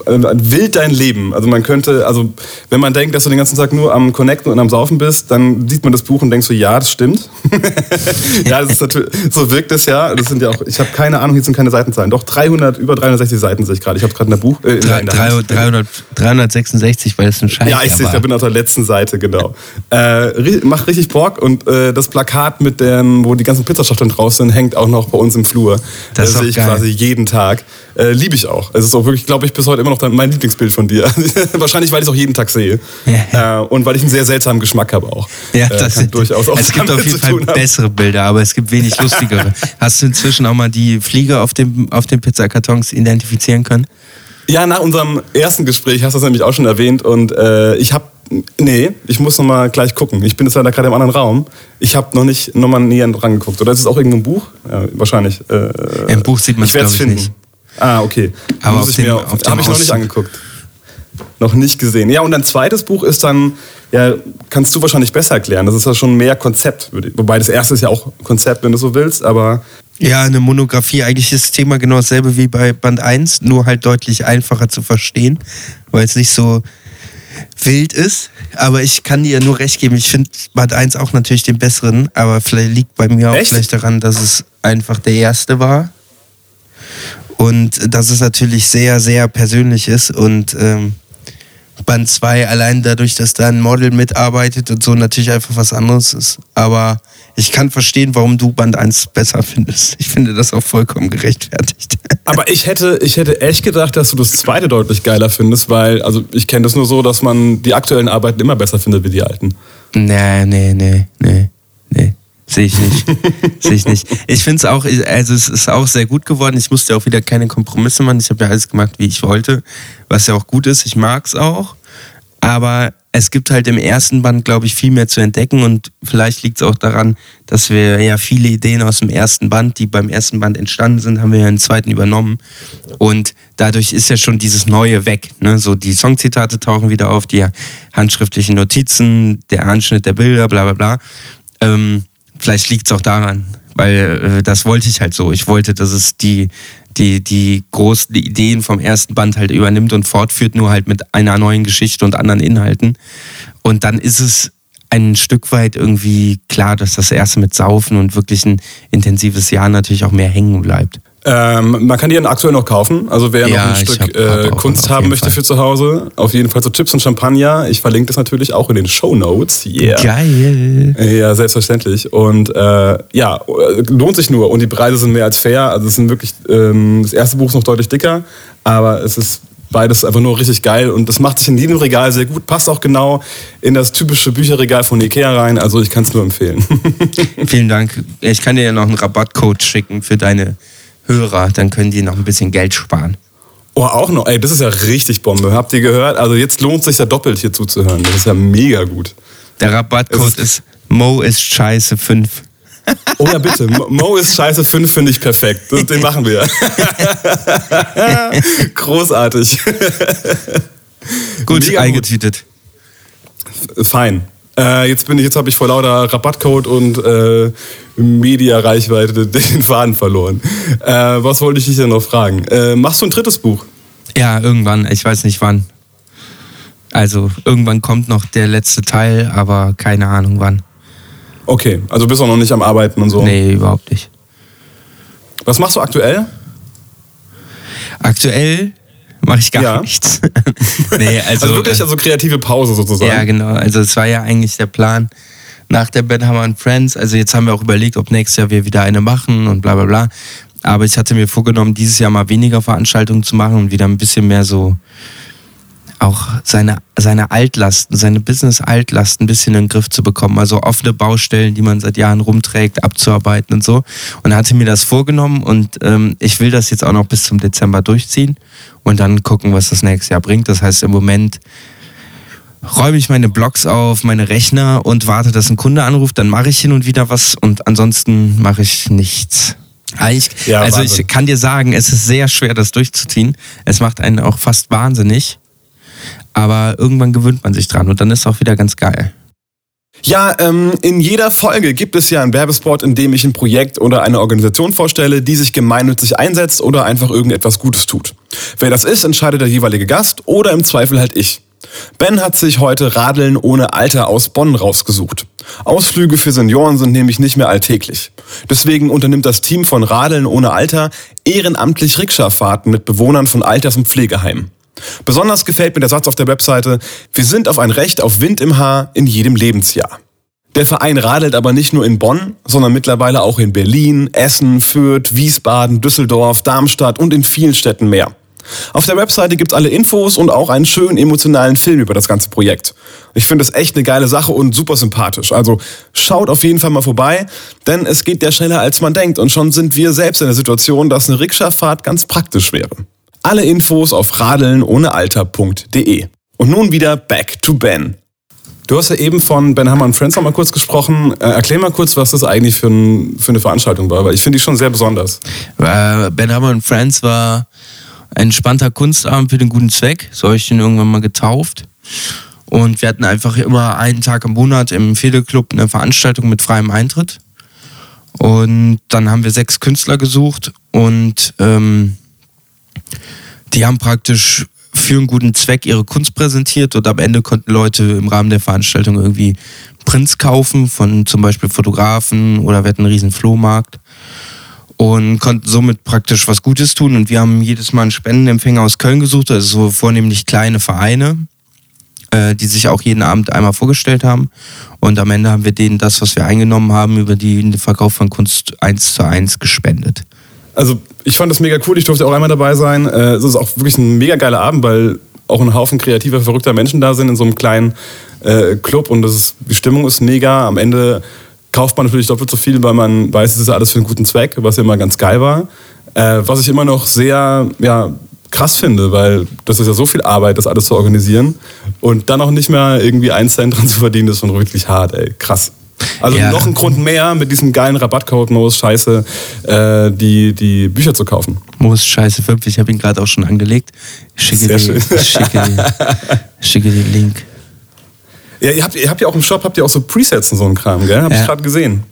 wild dein Leben. Also man könnte, also wenn man denkt, dass du den ganzen Tag nur am Connecten und am Saufen bist, dann sieht man das Buch und denkt so, ja, das stimmt. [laughs] ja, das ist natürlich, so wirkt es ja. Das sind ja auch, ich habe keine Ahnung, hier sind keine Seitenzahlen. Doch 300, über 360 Seiten sehe ich gerade. Ich habe gerade ein Buch. Äh, in 300, 300, 366, weil es ein Scheiß Ja, ich sehe, ich bin auf der letzten Seite, genau. äh, macht richtig Bock und äh, das Plakat mit dem, wo die ganzen Pizzaschachteln draus sind, hängt auch noch bei uns im Flur. Das, das sehe ich geil. quasi jeden Tag. Äh, Liebe ich auch. Es ist auch wirklich, glaube ich, bis heute immer noch mein Lieblingsbild von dir. [laughs] Wahrscheinlich, weil ich es auch jeden Tag sehe. Ja. Äh, und weil ich einen sehr seltsamen Geschmack habe auch. Ja, äh, das äh, durchaus auch Es gibt [laughs] auf jeden Fall bessere Bilder, aber es gibt wenig lustigere. [laughs] Hast du inzwischen auch mal die Fliege auf, dem, auf den Pizzakartons identifizieren können? Ja, nach unserem ersten Gespräch hast du das nämlich auch schon erwähnt und äh, ich habe Nee, ich muss noch mal gleich gucken. Ich bin jetzt leider gerade im anderen Raum. Ich habe noch nicht noch mal näher dran geguckt. Oder ist es auch irgendwo ein Buch? Ja, wahrscheinlich. Äh, Im Buch sieht man es, glaube ich, finden. nicht. Ah, okay. Aber muss ich dem, mir, habe ich noch nicht angeguckt. Noch nicht gesehen. Ja, und ein zweites Buch ist dann, ja, kannst du wahrscheinlich besser erklären. Das ist ja schon mehr Konzept. Wobei das erste ist ja auch Konzept, wenn du so willst, aber. Ja, eine Monographie. Eigentlich ist das Thema genau dasselbe wie bei Band 1, nur halt deutlich einfacher zu verstehen, weil es nicht so wild ist. Aber ich kann dir nur recht geben. Ich finde Band 1 auch natürlich den besseren, aber vielleicht liegt bei mir auch Echt? vielleicht daran, dass es einfach der erste war und dass es natürlich sehr, sehr persönlich ist und ähm, Band 2 allein dadurch, dass da ein Model mitarbeitet und so natürlich einfach was anderes ist. Aber ich kann verstehen, warum du Band 1 besser findest. Ich finde das auch vollkommen gerechtfertigt. [laughs] Aber ich hätte, ich hätte echt gedacht, dass du das zweite deutlich geiler findest, weil, also ich kenne das nur so, dass man die aktuellen Arbeiten immer besser findet wie die alten. Nee, nee, nee, nee, nee. Sehe ich nicht. [laughs] Sehe ich nicht. Ich finde es auch, also es ist auch sehr gut geworden. Ich musste auch wieder keine Kompromisse machen. Ich habe ja alles gemacht, wie ich wollte, was ja auch gut ist. Ich mag es auch. Aber es gibt halt im ersten Band, glaube ich, viel mehr zu entdecken und vielleicht liegt es auch daran, dass wir ja viele Ideen aus dem ersten Band, die beim ersten Band entstanden sind, haben wir ja im zweiten übernommen und dadurch ist ja schon dieses Neue weg. Ne? So die Songzitate tauchen wieder auf, die handschriftlichen Notizen, der Anschnitt der Bilder, bla bla bla. Ähm, vielleicht liegt es auch daran, weil äh, das wollte ich halt so. Ich wollte, dass es die die, die großen Ideen vom ersten Band halt übernimmt und fortführt, nur halt mit einer neuen Geschichte und anderen Inhalten. Und dann ist es ein Stück weit irgendwie klar, dass das erste mit Saufen und wirklich ein intensives Jahr natürlich auch mehr hängen bleibt. Ähm, man kann die dann aktuell noch kaufen. Also wer ja, noch ein Stück hab, äh, Kunst haben möchte Fall. für zu Hause, auf jeden Fall so Chips und Champagner. Ich verlinke das natürlich auch in den Show Notes. Yeah. Geil. Ja, selbstverständlich. Und äh, ja, lohnt sich nur. Und die Preise sind mehr als fair. Also es sind wirklich, ähm, das erste Buch ist noch deutlich dicker, aber es ist beides einfach nur richtig geil und das macht sich in jedem Regal sehr gut, passt auch genau in das typische Bücherregal von Ikea rein, also ich kann es nur empfehlen. [laughs] Vielen Dank. Ich kann dir ja noch einen Rabattcode schicken für deine Hörer, dann können die noch ein bisschen Geld sparen. Oh, auch noch. Ey, das ist ja richtig Bombe. Habt ihr gehört? Also jetzt lohnt sich ja doppelt hier zuzuhören. Das ist ja mega gut. Der Rabattcode ist, ist Mo ist scheiße 5. Oh ja, bitte. Mo ist scheiße 5 finde ich perfekt. Den machen wir. [laughs] Großartig. Gut, eingetütet. Fein. Äh, jetzt bin ich, jetzt habe ich vor lauter Rabattcode und äh, Media-Reichweite [laughs] den Faden verloren. Äh, was wollte ich dich denn noch fragen? Äh, machst du ein drittes Buch? Ja, irgendwann. Ich weiß nicht wann. Also irgendwann kommt noch der letzte Teil, aber keine Ahnung wann. Okay, also bist du auch noch nicht am Arbeiten und so? Nee, überhaupt nicht. Was machst du aktuell? Aktuell mache ich gar ja. nichts. [laughs] nee, also, also wirklich also kreative Pause sozusagen. Ja, genau. Also es war ja eigentlich der Plan nach der Ben Hammer Friends. Also jetzt haben wir auch überlegt, ob nächstes Jahr wir wieder eine machen und bla bla bla. Aber ich hatte mir vorgenommen, dieses Jahr mal weniger Veranstaltungen zu machen und wieder ein bisschen mehr so auch seine, seine Altlasten, seine Business-Altlasten ein bisschen in den Griff zu bekommen. Also offene Baustellen, die man seit Jahren rumträgt, abzuarbeiten und so. Und hatte mir das vorgenommen und ähm, ich will das jetzt auch noch bis zum Dezember durchziehen und dann gucken, was das nächste Jahr bringt. Das heißt, im Moment räume ich meine Blogs auf, meine Rechner und warte, dass ein Kunde anruft, dann mache ich hin und wieder was und ansonsten mache ich nichts. Ich, ja, also Wahnsinn. ich kann dir sagen, es ist sehr schwer, das durchzuziehen. Es macht einen auch fast wahnsinnig. Aber irgendwann gewöhnt man sich dran und dann ist es auch wieder ganz geil. Ja, ähm, in jeder Folge gibt es ja einen Werbespot, in dem ich ein Projekt oder eine Organisation vorstelle, die sich gemeinnützig einsetzt oder einfach irgendetwas Gutes tut. Wer das ist, entscheidet der jeweilige Gast oder im Zweifel halt ich. Ben hat sich heute Radeln ohne Alter aus Bonn rausgesucht. Ausflüge für Senioren sind nämlich nicht mehr alltäglich. Deswegen unternimmt das Team von Radeln ohne Alter ehrenamtlich Rikscha-Fahrten mit Bewohnern von Alters- und Pflegeheimen. Besonders gefällt mir der Satz auf der Webseite, wir sind auf ein Recht auf Wind im Haar in jedem Lebensjahr. Der Verein radelt aber nicht nur in Bonn, sondern mittlerweile auch in Berlin, Essen, Fürth, Wiesbaden, Düsseldorf, Darmstadt und in vielen Städten mehr. Auf der Webseite gibt's alle Infos und auch einen schönen emotionalen Film über das ganze Projekt. Ich finde es echt eine geile Sache und super sympathisch. Also schaut auf jeden Fall mal vorbei, denn es geht ja schneller als man denkt und schon sind wir selbst in der Situation, dass eine Rikscha-Fahrt ganz praktisch wäre. Alle Infos auf radelnohnealter.de. Und nun wieder back to Ben. Du hast ja eben von Ben Hammer und Friends noch mal kurz gesprochen. Äh, erklär mal kurz, was das eigentlich für, ein, für eine Veranstaltung war, weil ich finde die schon sehr besonders. Ben Hammer und Friends war ein entspannter Kunstabend für den guten Zweck. So habe ich den irgendwann mal getauft. Und wir hatten einfach immer einen Tag im Monat im Fehleclub eine Veranstaltung mit freiem Eintritt. Und dann haben wir sechs Künstler gesucht und ähm, die haben praktisch für einen guten Zweck ihre Kunst präsentiert und am Ende konnten Leute im Rahmen der Veranstaltung irgendwie Prints kaufen von zum Beispiel Fotografen oder wir hatten einen riesen Flohmarkt und konnten somit praktisch was Gutes tun. Und wir haben jedes Mal einen Spendenempfänger aus Köln gesucht, also so vornehmlich kleine Vereine, äh, die sich auch jeden Abend einmal vorgestellt haben. Und am Ende haben wir denen das, was wir eingenommen haben, über den Verkauf von Kunst eins zu eins gespendet. Also ich fand das mega cool, ich durfte auch einmal dabei sein. Äh, es ist auch wirklich ein mega geiler Abend, weil auch ein Haufen kreativer, verrückter Menschen da sind in so einem kleinen äh, Club und das ist, die Stimmung ist mega. Am Ende kauft man natürlich doppelt so viel, weil man weiß, es ist alles für einen guten Zweck, was ja immer ganz geil war. Äh, was ich immer noch sehr ja, krass finde, weil das ist ja so viel Arbeit, das alles zu organisieren und dann auch nicht mehr irgendwie einen Cent dran zu verdienen, das ist schon wirklich hart, ey. Krass. Also Ja. noch ein Grund mehr, mit diesem geilen Rabattcode Moos Scheiße äh, die, die Bücher zu kaufen. Moos Scheiße 5, ich habe ihn gerade auch schon angelegt. Ich schicke, ich schicke, die, [laughs] schicke den Link. Ja, ihr habt, ihr habt ja auch im Shop habt ihr auch so Presets und so ein Kram, gell? Hab ich Ja. gerade gesehen.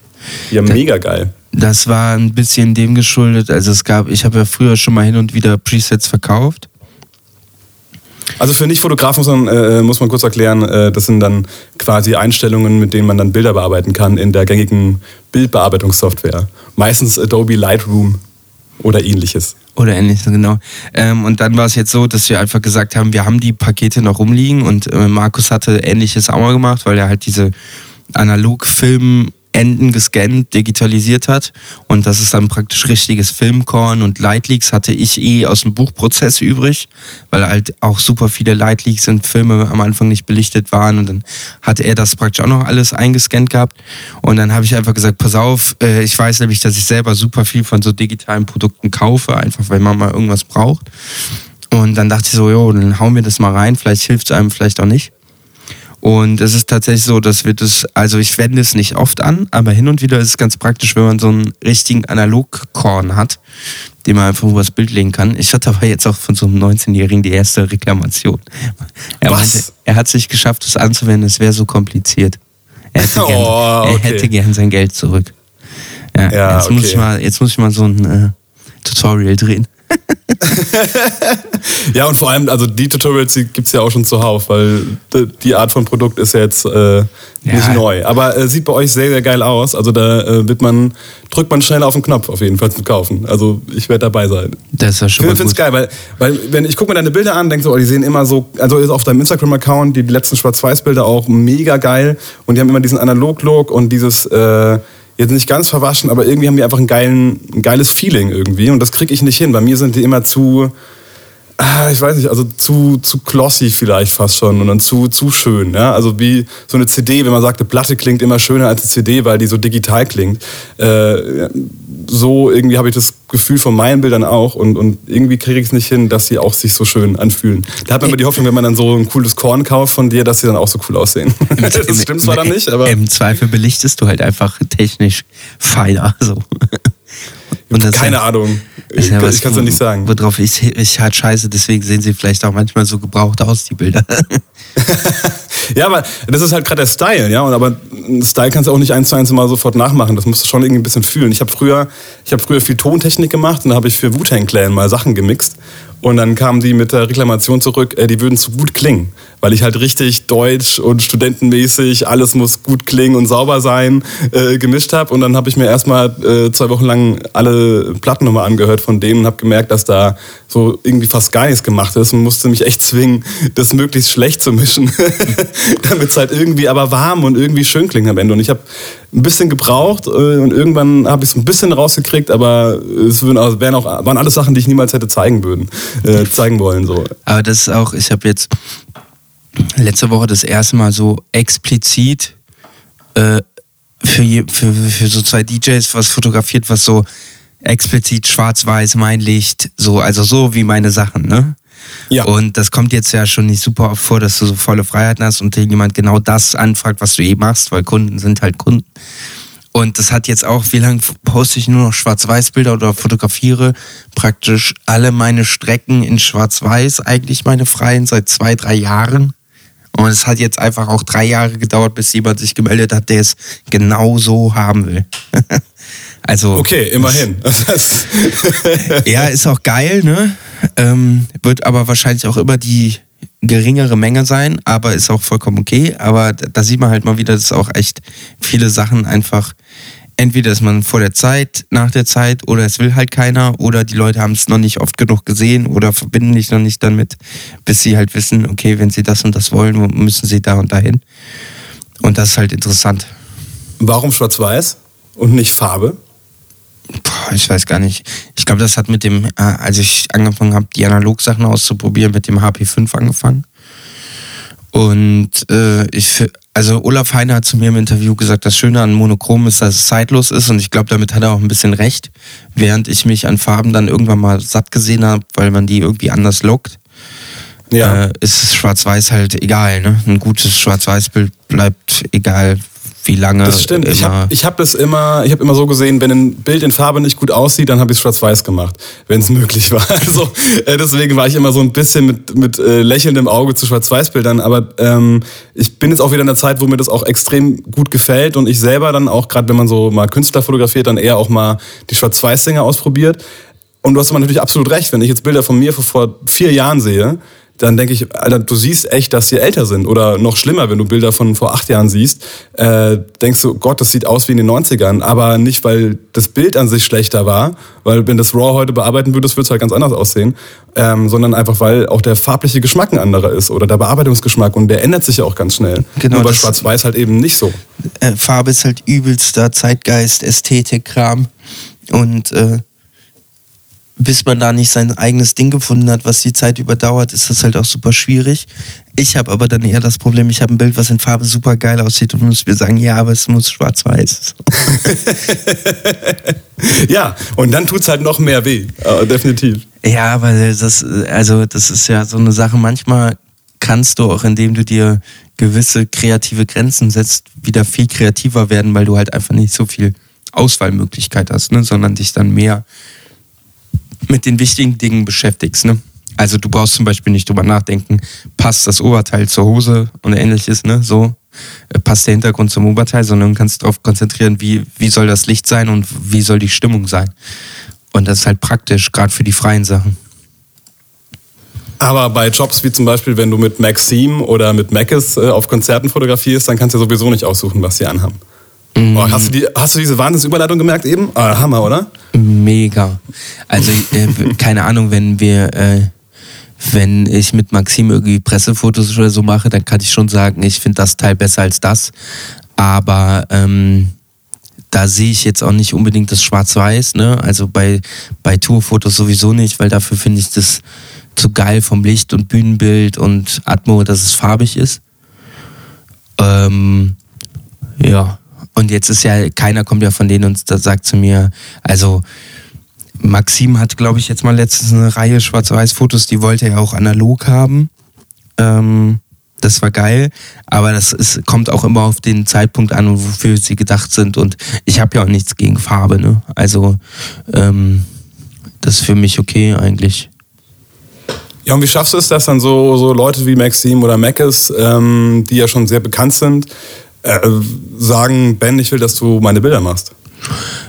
Ja, mega geil. Das war ein bisschen dem geschuldet. Also es gab, ich habe ja früher schon mal hin und wieder Presets verkauft. Also für Nicht-Fotografen muss man, äh, muss man kurz erklären, äh, das sind dann quasi Einstellungen, mit denen man dann Bilder bearbeiten kann in der gängigen Bildbearbeitungssoftware. Meistens Adobe Lightroom oder ähnliches. Oder ähnliches, genau. Ähm, und dann war es jetzt so, dass wir einfach gesagt haben, wir haben die Pakete noch rumliegen und äh, Markus hatte ähnliches auch mal gemacht, weil er halt diese Analogfilm-Enden gescannt, digitalisiert hat. Und das ist dann praktisch richtiges Filmkorn und Lightleaks hatte ich eh aus dem Buchprozess übrig, weil halt auch super viele Lightleaks und Filme am Anfang nicht belichtet waren und dann hatte er das praktisch auch noch alles eingescannt gehabt. Und dann habe ich einfach gesagt, pass auf, äh, ich weiß nämlich, dass ich selber super viel von so digitalen Produkten kaufe, einfach weil man mal irgendwas braucht. Und dann dachte ich so, jo, dann hauen wir das mal rein, vielleicht hilft es einem, vielleicht auch nicht. Und es ist tatsächlich so, dass wir das, also ich wende es nicht oft an, aber hin und wieder ist es ganz praktisch, wenn man so einen richtigen Analogkorn hat, den man einfach übers Bild legen kann. Ich hatte aber jetzt auch von so einem 19-Jährigen die erste Reklamation. Er, Was? meinte, er hat sich geschafft, das anzuwenden, es wäre so kompliziert. Er hätte, [laughs] gern, Oh, er okay. hätte gern sein Geld zurück. Ja, Ja, jetzt, muss okay. ich mal, jetzt muss ich mal so ein äh, Tutorial drehen. [laughs] Ja, und vor allem, also die Tutorials, die gibt's ja auch schon zuhauf, weil die Art von Produkt ist ja jetzt äh, nicht Ja. neu. Aber äh, sieht bei euch sehr, sehr geil aus. Also da äh, wird man, drückt man schnell auf den Knopf auf jeden Fall zu kaufen. Also ich werde dabei sein. Das ist ja schon Ich finde es geil, weil, weil wenn ich gucke mir deine Bilder an, denke so, oh, die sehen immer so, also ist auf deinem Instagram-Account, die letzten Schwarz-Weiß-Bilder auch mega geil und die haben immer diesen Analog-Look und dieses, äh, jetzt nicht ganz verwaschen, aber irgendwie haben die einfach einen geilen, ein geiles Feeling irgendwie und das kriege ich nicht hin. Bei mir sind die immer zu, ich weiß nicht, also zu, zu glossy vielleicht fast schon und dann zu, zu schön. Ja? Also wie so eine CD, wenn man sagt, eine Platte klingt immer schöner als eine CD, weil die so digital klingt. Äh, so irgendwie habe ich das Gefühl von meinen Bildern auch und, und irgendwie kriege ich es nicht hin, dass sie auch sich so schön anfühlen. Da hat man immer die Hoffnung, wenn man dann so ein cooles Korn kauft von dir, dass sie dann auch so cool aussehen. [laughs] das stimmt zwar dann nicht, aber Im Zweifel belichtest du halt einfach technisch feiner. So. Und keine Ahnung. Ist Ich, ja kann was, es nicht sagen. Worauf ich, ich halt scheiße, deswegen sehen sie vielleicht auch manchmal so gebraucht aus, die Bilder. [laughs] Ja, aber das ist halt gerade der Style, ja. Und aber einen Style kannst du auch nicht eins zu eins immer sofort nachmachen. Das musst du schon irgendwie ein bisschen fühlen. Ich habe früher, ich habe früher viel Tontechnik gemacht und da habe ich für Wu-Tang Clan mal Sachen gemixt. Und dann kamen die mit der Reklamation zurück, äh, die würden zu gut klingen. Weil ich halt richtig deutsch und studentenmäßig, alles muss gut klingen und sauber sein, äh, gemischt habe. Und dann habe ich mir erstmal äh, zwei Wochen lang alle Platten nochmal angehört von denen und habe gemerkt, dass da so irgendwie fast gar nichts gemacht ist und musste mich echt zwingen, das möglichst schlecht zu mischen. [laughs] Damit es halt irgendwie aber warm und irgendwie schön klingt am Ende. Und ich habe ein bisschen gebraucht äh, und irgendwann habe ich es ein bisschen rausgekriegt, aber es würden auch, wären auch, waren alles Sachen, die ich niemals hätte zeigen würden, äh, zeigen wollen. So. Aber das ist auch, ich habe jetzt letzte Woche das erste Mal so explizit äh, für, für, für so zwei DJs was fotografiert, was so explizit schwarz-weiß, mein Licht, so, also so wie meine Sachen, ne? Ja. Und das kommt jetzt ja schon nicht super oft vor, dass du so volle Freiheiten hast und jemand genau das anfragt, was du eh machst, weil Kunden sind halt Kunden. Und das hat jetzt auch, wie lange poste ich nur noch Schwarz-Weiß-Bilder oder fotografiere praktisch alle meine Strecken in Schwarz-Weiß, eigentlich meine freien, seit zwei, drei Jahren. Und es hat jetzt einfach auch drei Jahre gedauert, bis jemand sich gemeldet hat, der es genau so haben will. [laughs] also. Okay, immerhin. [laughs] Ja, ist auch geil, ne? Ähm, wird aber wahrscheinlich auch immer die geringere Menge sein, aber ist auch vollkommen okay. Aber da sieht man halt mal wieder, dass auch echt viele Sachen einfach, entweder ist man vor der Zeit, nach der Zeit oder es will halt keiner oder die Leute haben es noch nicht oft genug gesehen oder verbinden sich noch nicht damit, bis sie halt wissen, okay, wenn sie das und das wollen, wo müssen sie da und dahin. Und das ist halt interessant. Warum schwarz-weiß und nicht Farbe? Boah, ich weiß gar nicht. Ich glaube, das hat mit dem, äh, als ich angefangen habe, die Analogsachen auszuprobieren, mit dem HP5 angefangen. Und äh, ich, also Olaf Heine hat zu mir im Interview gesagt, das Schöne an Monochrom ist, dass es zeitlos ist und ich glaube, damit hat er auch ein bisschen recht, während ich mich an Farben dann irgendwann mal satt gesehen habe, weil man die irgendwie anders lockt. Ja. Äh, ist Schwarz-Weiß halt egal, ne? Ein gutes Schwarz-Weiß-Bild bleibt egal, wie lange. Das stimmt. Ich habe ich hab das immer, ich habe immer so gesehen, wenn ein Bild in Farbe nicht gut aussieht, dann habe ich es schwarz-weiß gemacht, wenn es [laughs] möglich war. Also äh, deswegen war ich immer so ein bisschen mit, mit äh, lächelndem Auge zu Schwarz-Weiß-Bildern. Aber ähm, ich bin jetzt auch wieder in der Zeit, wo mir das auch extrem gut gefällt und ich selber dann auch, gerade wenn man so mal Künstler fotografiert, dann eher auch mal die Schwarz-Weiß-Dinger ausprobiert. Und du hast natürlich absolut recht, wenn ich jetzt Bilder von mir vor vier Jahren sehe, dann denke ich, Alter, du siehst echt, dass sie älter sind. Oder noch schlimmer, wenn du Bilder von vor acht Jahren siehst, äh, denkst du, Gott, das sieht aus wie in den 90ern. Aber nicht, weil das Bild an sich schlechter war, weil wenn das RAW heute bearbeiten würdest, würde es halt ganz anders aussehen, ähm, sondern einfach, weil auch der farbliche Geschmack ein anderer ist oder der Bearbeitungsgeschmack und der ändert sich ja auch ganz schnell. Genau, Nur bei Schwarz-Weiß halt eben nicht so. Äh, Farbe ist halt übelster Zeitgeist, Ästhetik-Kram und äh bis man da nicht sein eigenes Ding gefunden hat, was die Zeit überdauert, ist das halt auch super schwierig. Ich habe aber dann eher das Problem, ich habe ein Bild, was in Farbe super geil aussieht und muss mir sagen, ja, aber es muss schwarz-weiß. [laughs] ja, und dann tut es halt noch mehr weh, äh, definitiv. Ja, weil das, also das ist ja so eine Sache, manchmal kannst du auch, indem du dir gewisse kreative Grenzen setzt, wieder viel kreativer werden, weil du halt einfach nicht so viel Auswahlmöglichkeit hast, ne? sondern dich dann mehr mit den wichtigen Dingen beschäftigst. Ne? Also du brauchst zum Beispiel nicht drüber nachdenken, passt das Oberteil zur Hose und ähnliches, ne? So äh, passt der Hintergrund zum Oberteil, sondern du kannst darauf konzentrieren, wie, wie soll das Licht sein und wie soll die Stimmung sein. Und das ist halt praktisch, gerade für die freien Sachen. Aber bei Jobs wie zum Beispiel, wenn du mit Maxim oder mit Macis äh, auf Konzerten fotografierst, dann kannst du sowieso nicht aussuchen, was sie anhaben. Mhm. Oh, hast, du die, hast du diese Wahnsinnsüberleitung gemerkt eben? Ah, Hammer, oder? Mega. Also, äh, keine Ahnung, wenn wir, äh, wenn ich mit Maxim irgendwie Pressefotos oder so mache, dann kann ich schon sagen, ich finde das Teil besser als das. Aber ähm, da sehe ich jetzt auch nicht unbedingt das Schwarz-Weiß, ne? Also bei, bei Tourfotos sowieso nicht, weil dafür finde ich das zu geil vom Licht und Bühnenbild und Atmo, dass es farbig ist. Ähm, ja, und jetzt ist ja, keiner kommt ja von denen und sagt zu mir, also Maxim hat, glaube ich, jetzt mal letztens eine Reihe Schwarz-Weiß-Fotos, die wollte er auch analog haben. Ähm, das war geil, aber das ist, kommt auch immer auf den Zeitpunkt an, wofür sie gedacht sind. Und ich habe ja auch nichts gegen Farbe, ne? Also ähm, das ist für mich okay eigentlich. Ja, und wie schaffst du es, dass dann so, so Leute wie Maxim oder Mackes, ähm, die ja schon sehr bekannt sind, äh, sagen, Ben, ich will, dass du meine Bilder machst?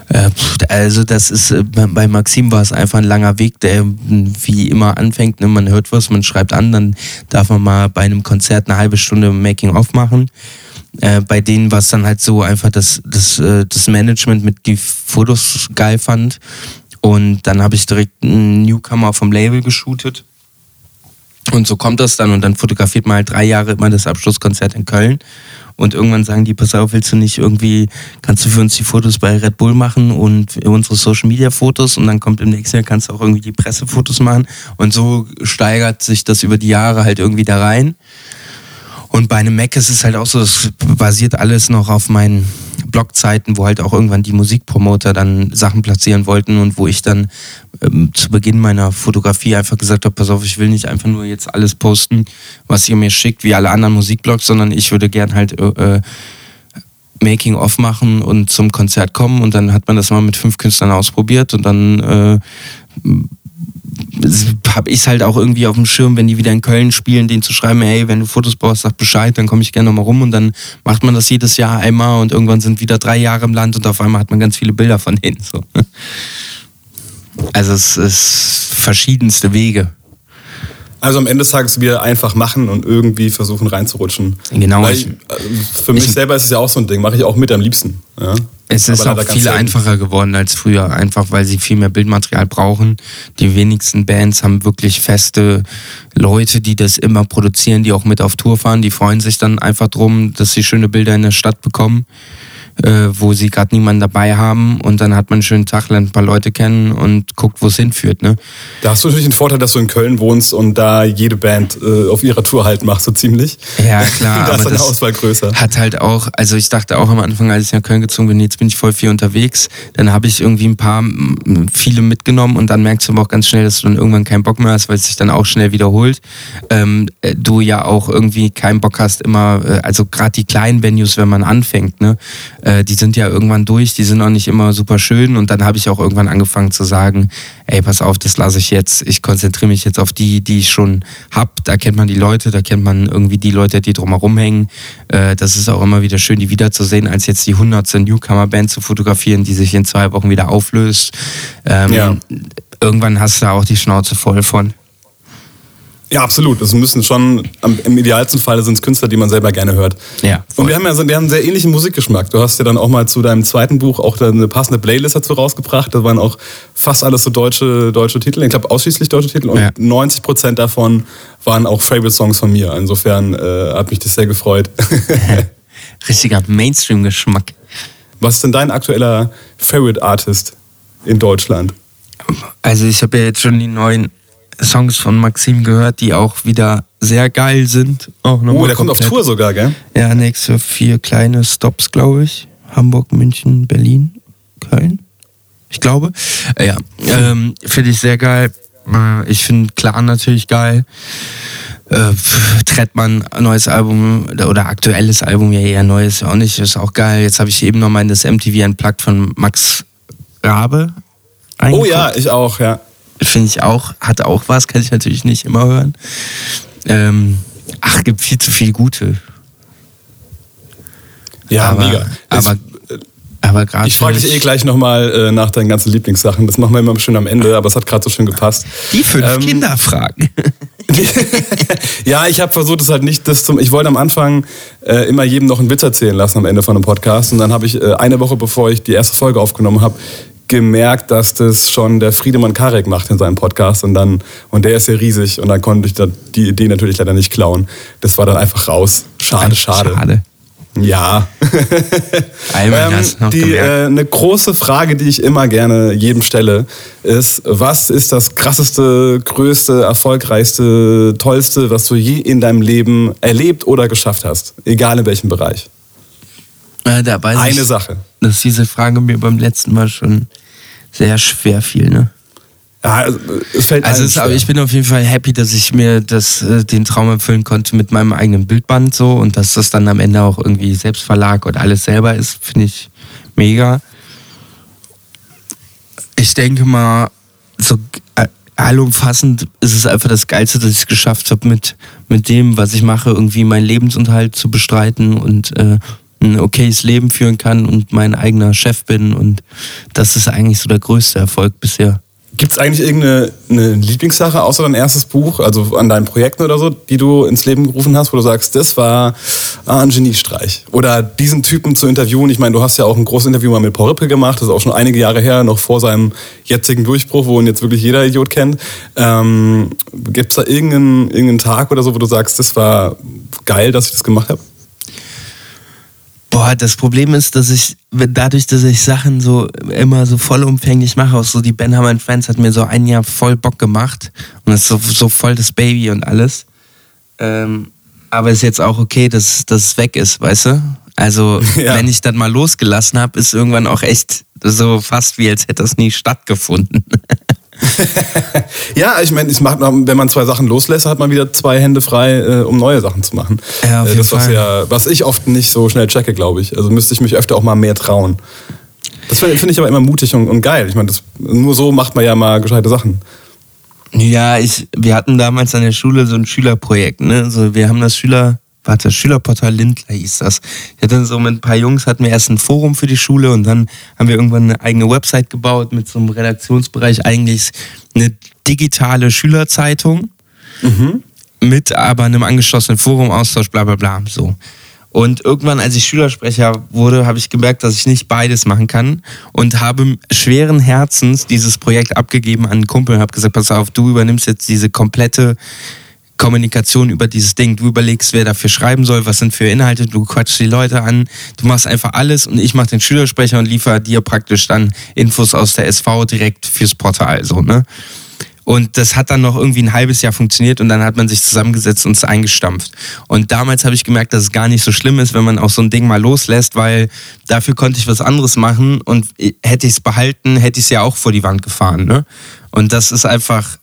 Äh, also das ist, äh, bei Maxim war es einfach ein langer Weg, der wie immer anfängt. Ne? Man hört was, man schreibt an, dann darf man mal bei einem Konzert eine halbe Stunde Making-of machen. bei denen war es dann halt so einfach, dass das, das Management mit die Fotos geil fand. Und dann habe ich direkt einen Newcomer vom Label geshootet. Und so kommt das dann und dann fotografiert man halt drei Jahre immer das Abschlusskonzert in Köln. Und irgendwann sagen die, pass auf, willst du nicht irgendwie, kannst du für uns die Fotos bei Red Bull machen und unsere Social Media Fotos und dann kommt im nächsten Jahr, kannst du auch irgendwie die Pressefotos machen. Und so steigert sich das über die Jahre halt irgendwie da rein. Und bei einem Mac ist es halt auch so, es basiert alles noch auf meinen Blogzeiten, wo halt auch irgendwann die Musikpromoter dann Sachen platzieren wollten und wo ich dann ähm, zu Beginn meiner Fotografie einfach gesagt habe, pass auf, ich will nicht einfach nur jetzt alles posten, was ihr mir schickt, wie alle anderen Musikblogs, sondern ich würde gern halt äh, äh Making-of machen und zum Konzert kommen. Und dann hat man das mal mit fünf Künstlern ausprobiert und dann äh, habe ich es halt auch irgendwie auf dem Schirm, wenn die wieder in Köln spielen, denen zu schreiben, hey, wenn du Fotos brauchst, sag Bescheid, dann komme ich gerne nochmal rum und dann macht man das jedes Jahr einmal und irgendwann sind wieder drei Jahre im Land und auf einmal hat man ganz viele Bilder von denen. So. [laughs] Also es ist verschiedenste Wege. Also am Ende des Tages wir einfach machen und irgendwie versuchen reinzurutschen. Genau. Ich, äh, für mich selber ist es ja auch so ein Ding, mache ich auch mit am liebsten. Ja? Es ist auch viel einfacher geworden als früher, einfach weil sie viel mehr Bildmaterial brauchen. Die wenigsten Bands haben wirklich feste Leute, die das immer produzieren, die auch mit auf Tour fahren. Die freuen sich dann einfach drum, dass sie schöne Bilder in der Stadt bekommen. Äh, wo sie gerade niemanden dabei haben und dann hat man einen schönen Tag, lernt ein paar Leute kennen und guckt, wo es hinführt. Ne? Da hast du natürlich den Vorteil, dass du in Köln wohnst und da jede Band äh, auf ihrer Tour halt macht, so ziemlich. Ja, klar. [laughs] da ist deine Auswahl größer. Hat halt auch, also ich dachte auch am Anfang, als ich nach Köln gezogen bin, jetzt bin ich voll viel unterwegs. Dann habe ich irgendwie ein paar, viele mitgenommen und dann merkst du aber auch ganz schnell, dass du dann irgendwann keinen Bock mehr hast, weil es sich dann auch schnell wiederholt. Ähm, äh, du ja auch irgendwie keinen Bock hast, immer, äh, also gerade die kleinen Venues, wenn man anfängt, ne, äh, die sind ja irgendwann durch, die sind auch nicht immer super schön und dann habe ich auch irgendwann angefangen zu sagen, ey, pass auf, das lasse ich jetzt, ich konzentriere mich jetzt auf die, die ich schon hab, da kennt man die Leute, da kennt man irgendwie die Leute, die drumherum hängen, äh, das ist auch immer wieder schön, die wiederzusehen, als jetzt die hundertste Newcomer-Band zu fotografieren, die sich in zwei Wochen wieder auflöst. Ähm, ja. Irgendwann hast du da auch die Schnauze voll von. Ja, absolut. Es müssen schon, im idealsten Fall sind es Künstler, die man selber gerne hört. Ja. Voll. Und wir haben ja so, wir haben einen sehr ähnlichen Musikgeschmack. Du hast ja dann auch mal zu deinem zweiten Buch auch eine passende Playlist dazu rausgebracht. Da waren auch fast alles so deutsche, deutsche Titel. Ich glaube ausschließlich deutsche Titel. Und ja. 90 Prozent davon waren auch Favorite-Songs von mir. Insofern äh, hat mich das sehr gefreut. [laughs] [laughs] Richtiger Mainstream-Geschmack. Was ist denn dein aktueller Favorite Artist in Deutschland? Also ich habe ja jetzt schon die neuen Songs von Maxim gehört, die auch wieder sehr geil sind. Auch oh, der kommt auf Tour sogar, gell? Ja, nächste vier kleine Stops, glaube ich. Hamburg, München, Berlin, Köln. Ich glaube. Äh, ja, ähm, finde ich sehr geil. Äh, ich finde Klar natürlich geil. Äh, Trettmann, neues Album oder aktuelles Album, ja eher neues, auch nicht, ist auch geil. Jetzt habe ich eben noch mal das MTV Unplugged von Max Rabe. Oh ja, ich auch, ja finde ich auch, hat auch was, kann ich natürlich nicht immer hören. Ähm, ach, gibt viel zu viel gute. Ja, aber, mega. Aber, aber gerade. Ich frage dich eh gleich nochmal äh, nach deinen ganzen Lieblingssachen. Das machen wir immer schön am Ende, aber es hat gerade so schön gepasst. Die fünf ähm, Kinderfragen. [laughs] ja, ich habe versucht, es halt nicht das zum. Ich wollte am Anfang äh, immer jedem noch einen Witz erzählen lassen am Ende von einem Podcast. Und dann habe ich äh, eine Woche, bevor ich die erste Folge aufgenommen habe, gemerkt, dass das schon der Friedemann Karek macht in seinem Podcast und dann und der ist ja riesig und dann konnte ich die Idee natürlich leider nicht klauen. Das war dann einfach raus. Schade, schade. Schade. Ja. [laughs] ähm, die, äh, eine große Frage, die ich immer gerne jedem stelle, ist, was ist das krasseste, größte, erfolgreichste, tollste, was du je in deinem Leben erlebt oder geschafft hast? Egal in welchem Bereich. Äh, Eine ich, Sache. Dass diese Frage mir beim letzten Mal schon sehr schwer fiel, ne? Ja, also, es fällt also es, aber ich bin auf jeden Fall happy, dass ich mir das, äh, den Traum erfüllen konnte mit meinem eigenen Bildband so und dass das dann am Ende auch irgendwie Selbstverlag und alles selber ist, finde ich mega. Ich denke mal, so äh, allumfassend ist es einfach das Geilste, dass ich es geschafft habe, mit, mit dem, was ich mache, irgendwie meinen Lebensunterhalt zu bestreiten und äh, ein okayes Leben führen kann und mein eigener Chef bin. Und das ist eigentlich so der größte Erfolg bisher. Gibt es eigentlich irgendeine Lieblingssache außer dein erstes Buch, also an deinen Projekten oder so, die du ins Leben gerufen hast, wo du sagst, das war ein Geniestreich? Oder diesen Typen zu interviewen? Ich meine, du hast ja auch ein großes Interview mal mit Paul Rippel gemacht, das ist auch schon einige Jahre her, noch vor seinem jetzigen Durchbruch, wo ihn jetzt wirklich jeder Idiot kennt. Ähm, Gibt es da irgendeinen, irgendeinen Tag oder so, wo du sagst, das war geil, dass ich das gemacht habe? Boah, das Problem ist, dass ich dadurch, dass ich Sachen so immer so vollumfänglich mache, auch so die Ben Hammer Friends hat mir so ein Jahr voll Bock gemacht und das ist so, so voll das Baby und alles. Ähm, aber ist jetzt auch okay, dass das weg ist, weißt du? Also, [laughs] ja. wenn ich dann mal losgelassen habe, ist irgendwann auch echt so fast wie, als hätte das nie stattgefunden. [laughs] [laughs] ja, ich meine, es macht, wenn man zwei Sachen loslässt, hat man wieder zwei Hände frei, äh, um neue Sachen zu machen. Ja, auf äh, das was ja, was ich oft nicht so schnell checke, glaube ich. Also müsste ich mich öfter auch mal mehr trauen. Das finde ich aber immer mutig und, und geil. Ich meine, nur so macht man ja mal gescheite Sachen. Ja, ich, wir hatten damals an der Schule so ein Schülerprojekt, ne? Also wir haben das Schüler, warte, Schülerportal Lindler hieß das. Ich hatte so mit ein paar Jungs, hatten wir erst ein Forum für die Schule und dann haben wir irgendwann eine eigene Website gebaut mit so einem Redaktionsbereich, eigentlich eine digitale Schülerzeitung mhm. mit aber einem angeschlossenen Forum, Austausch, bla bla bla, so. Und irgendwann, als ich Schülersprecher wurde, habe ich gemerkt, dass ich nicht beides machen kann und habe schweren Herzens dieses Projekt abgegeben an einen Kumpel und habe gesagt, pass auf, du übernimmst jetzt diese komplette Kommunikation über dieses Ding. Du überlegst, wer dafür schreiben soll, was sind für Inhalte, du quatschst die Leute an, du machst einfach alles und ich mache den Schülersprecher und liefere dir praktisch dann Infos aus der SV direkt fürs Portal, so, ne? Und das hat dann noch irgendwie ein halbes Jahr funktioniert und dann hat man sich zusammengesetzt und es eingestampft. Und damals habe ich gemerkt, dass es gar nicht so schlimm ist, wenn man auch so ein Ding mal loslässt, weil dafür konnte ich was anderes machen und hätte ich es behalten, hätte ich es ja auch vor die Wand gefahren. Ne? Und das ist einfach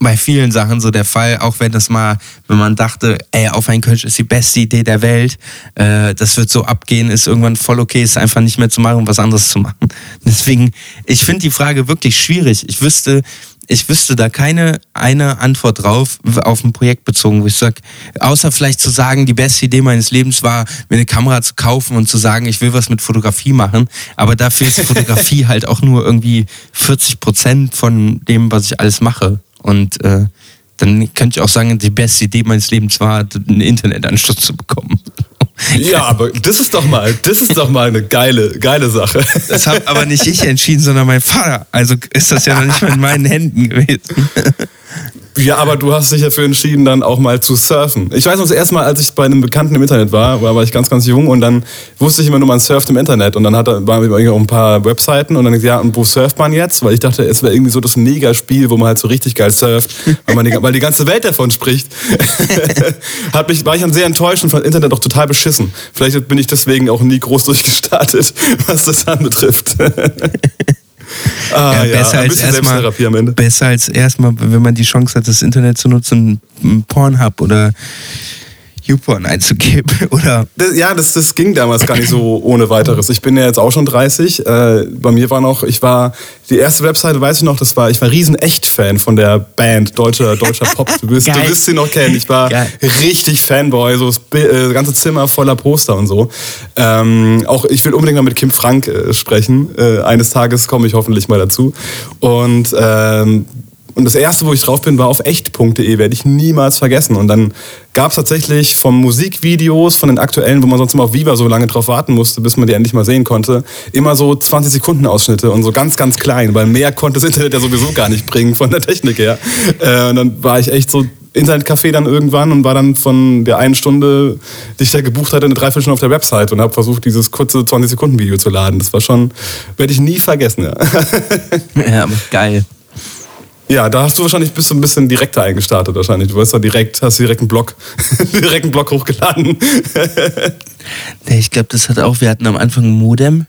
bei vielen Sachen so der Fall, auch wenn das mal, wenn man dachte, ey, auf ein Kölsch ist die beste Idee der Welt, äh, das wird so abgehen, ist irgendwann voll okay, ist einfach nicht mehr zu machen, was anderes zu machen. [laughs] Deswegen, ich finde die Frage wirklich schwierig. Ich wüsste, ich wüsste da keine eine Antwort drauf auf ein Projekt bezogen, wo ich sage, außer vielleicht zu sagen, die beste Idee meines Lebens war, mir eine Kamera zu kaufen und zu sagen, ich will was mit Fotografie machen, aber dafür ist Fotografie [laughs] halt auch nur irgendwie 40 Prozent von dem, was ich alles mache. Und äh, dann könnte ich auch sagen, die beste Idee meines Lebens war, einen Internetanschluss zu bekommen. Ja, [laughs] aber das ist doch mal, das ist doch mal eine geile, geile Sache. Das habe aber nicht ich entschieden, sondern mein Vater. Also ist das ja noch nicht mal in meinen Händen gewesen. [laughs] Ja, aber du hast dich dafür entschieden, dann auch mal zu surfen. Ich weiß noch, das erste Mal, als ich bei einem Bekannten im Internet war, war, ich ganz, ganz jung und dann wusste ich immer nur, man surft im Internet. Und dann hat waren wir auch ein paar Webseiten und dann gesagt, ja, und wo surft man jetzt? Weil ich dachte, es wäre irgendwie so das Mega-Spiel, wo man halt so richtig geil surft, weil, die, weil die ganze Welt davon spricht. [laughs] hat mich, war ich dann sehr enttäuscht und fand Internet auch total beschissen. Vielleicht bin ich deswegen auch nie groß [laughs] durchgestartet, was das anbetrifft. [laughs] Ah, ja, besser, als erstmal, besser als erstmal, wenn man die Chance hat, das Internet zu nutzen, Pornhub oder YouPorn einzugeben, [laughs] oder? Das, ja, das, das ging damals gar nicht so ohne weiteres. Ich bin ja jetzt auch schon 30. Äh, bei mir war noch, ich war, die erste Webseite, weiß ich noch, das war, ich war riesen Echt-Fan von der Band Deutscher, Deutscher Pop. Du wirst, du wirst sie noch kennen. Ich war Geil. richtig Fanboy, so das, äh, ganze Zimmer voller Poster und so. Ähm, auch ich will unbedingt mal mit Kim Frank äh, sprechen. Äh, eines Tages komme ich hoffentlich mal dazu. Und ähm, und das erste, wo ich drauf bin, war auf echt.de, werde ich niemals vergessen. Und dann gab es tatsächlich von Musikvideos, von den aktuellen, wo man sonst immer auf Viva so lange drauf warten musste, bis man die endlich mal sehen konnte, immer so 20 Sekunden Ausschnitte und so ganz, ganz klein, weil mehr konnte das Internet ja sowieso gar nicht bringen von der Technik her. Äh, und dann war ich echt so Internetcafé dann irgendwann und war dann von der einen Stunde, die ich da gebucht hatte, eine Dreiviertelstunde auf der Website und habe versucht, dieses kurze 20-Sekunden-Video zu laden. Das war schon, werde ich nie vergessen. Ja, ja geil. Ja, da hast du wahrscheinlich bist du ein bisschen direkter eingestartet wahrscheinlich. Du hast da direkt, hast direkt einen Blog, [laughs] direkt einen Blog hochgeladen. [laughs] nee, ich glaube, das hat auch, wir hatten am Anfang ein Modem.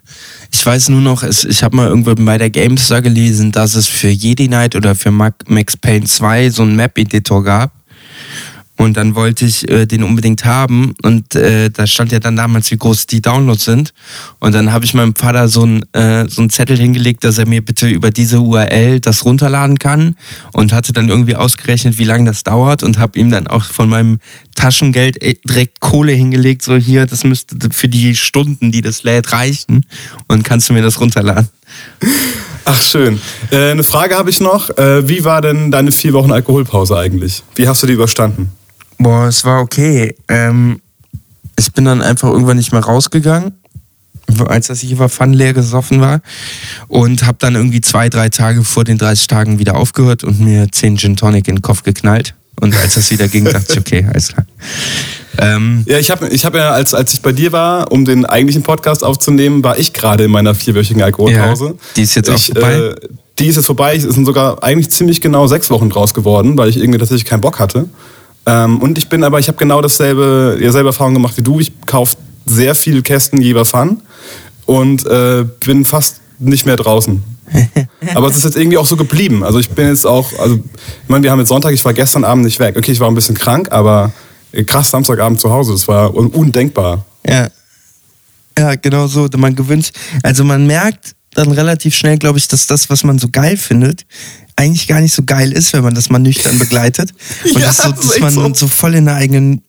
Ich weiß nur noch, es, ich habe mal irgendwo bei der GameStar gelesen, dass es für Jedi Knight oder für Max Payne 2 so einen Map-Editor gab. Und dann wollte ich äh, den unbedingt haben. Und äh, da stand ja dann damals, wie groß die Downloads sind. Und dann habe ich meinem Vater so einen äh, so Zettel hingelegt, dass er mir bitte über diese URL das runterladen kann. Und hatte dann irgendwie ausgerechnet, wie lange das dauert. Und habe ihm dann auch von meinem Taschengeld äh, direkt Kohle hingelegt. So hier, das müsste für die Stunden, die das lädt, reichen. Und kannst du mir das runterladen. Ach schön. Äh, eine Frage habe ich noch. Äh, wie war denn deine vier Wochen Alkoholpause eigentlich? Wie hast du die überstanden? Boah, es war okay. Ähm, ich bin dann einfach irgendwann nicht mehr rausgegangen, als das hier war, Fun leer gesoffen war. Und habe dann irgendwie zwei, drei Tage vor den 30 Tagen wieder aufgehört und mir 10 Gin Tonic in den Kopf geknallt. Und als das wieder ging, dachte ich, okay, alles klar. Ähm, ja, ich habe ich hab ja, als, als ich bei dir war, um den eigentlichen Podcast aufzunehmen, war ich gerade in meiner vierwöchigen Alkoholpause. Ja, die ist jetzt auch ich, vorbei. Äh, die ist jetzt vorbei. Es sind sogar eigentlich ziemlich genau sechs Wochen draus geworden, weil ich irgendwie tatsächlich keinen Bock hatte. Ähm, und ich bin aber, ich habe genau dasselbe, dieselbe Erfahrung gemacht wie du. Ich kaufe sehr viel Kästen Jeber Fun und äh, bin fast nicht mehr draußen. [laughs] aber es ist jetzt irgendwie auch so geblieben. Also ich bin jetzt auch, also ich meine, wir haben jetzt Sonntag, ich war gestern Abend nicht weg. Okay, ich war ein bisschen krank, aber krass Samstagabend zu Hause, das war undenkbar. Ja. Ja, genau so. Man gewöhnt, also man merkt dann relativ schnell, glaube ich, dass das, was man so geil findet, eigentlich gar nicht so geil ist, wenn man das mal nüchtern begleitet. [laughs] Und ja, das so, dass man so. so voll in der eigenen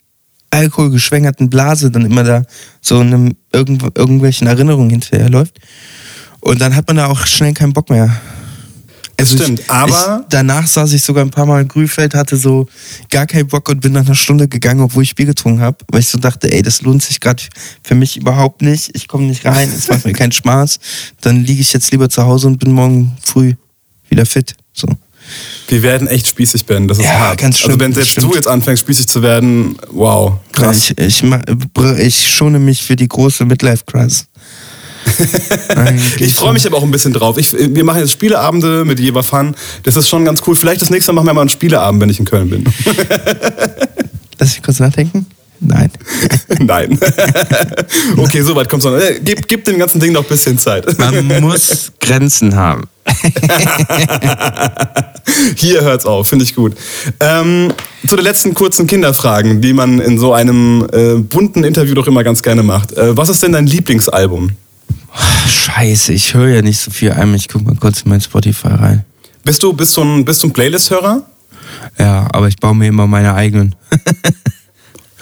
alkoholgeschwängerten Blase dann immer da so in einem, irgendw irgendwelchen Erinnerungen hinterherläuft. Und dann hat man da auch schnell keinen Bock mehr. Also stimmt, ich, aber. Ich, danach saß ich sogar ein paar Mal in Grünfeld, hatte so gar keinen Bock und bin nach einer Stunde gegangen, obwohl ich Bier getrunken habe, weil ich so dachte, ey, das lohnt sich gerade für mich überhaupt nicht. Ich komme nicht rein, es macht mir keinen Spaß. Dann liege ich jetzt lieber zu Hause und bin morgen früh wieder fit. So. Wir werden echt spießig, Ben. Das ist Ja, hart. ganz schlimm, Also wenn selbst du jetzt anfängst, spießig zu werden, wow, krass. Ich, ich, ich schone mich für die große Midlife-Crisis. [laughs] Ich freue mich aber auch ein bisschen drauf. Ich, wir machen jetzt Spieleabende mit Jever Fun. Das ist schon ganz cool. Vielleicht das nächste Mal machen wir mal einen Spieleabend, wenn ich in Köln bin. [laughs] Lass mich kurz nachdenken. Nein. [laughs] Nein. [laughs] okay, soweit kommt's noch. Äh, Gib, gib dem ganzen Ding noch ein bisschen Zeit. Man [laughs] muss Grenzen haben. Hier hört's auf, finde ich gut. Ähm, zu den letzten kurzen Kinderfragen, die man in so einem äh, bunten Interview doch immer ganz gerne macht. Äh, was ist denn dein Lieblingsalbum? Scheiße, ich höre ja nicht so viel ein. Ich guck mal kurz in mein Spotify rein. Bist du, bist du ein, bist du ein Playlist-Hörer? Ja, aber ich baue mir immer meine eigenen.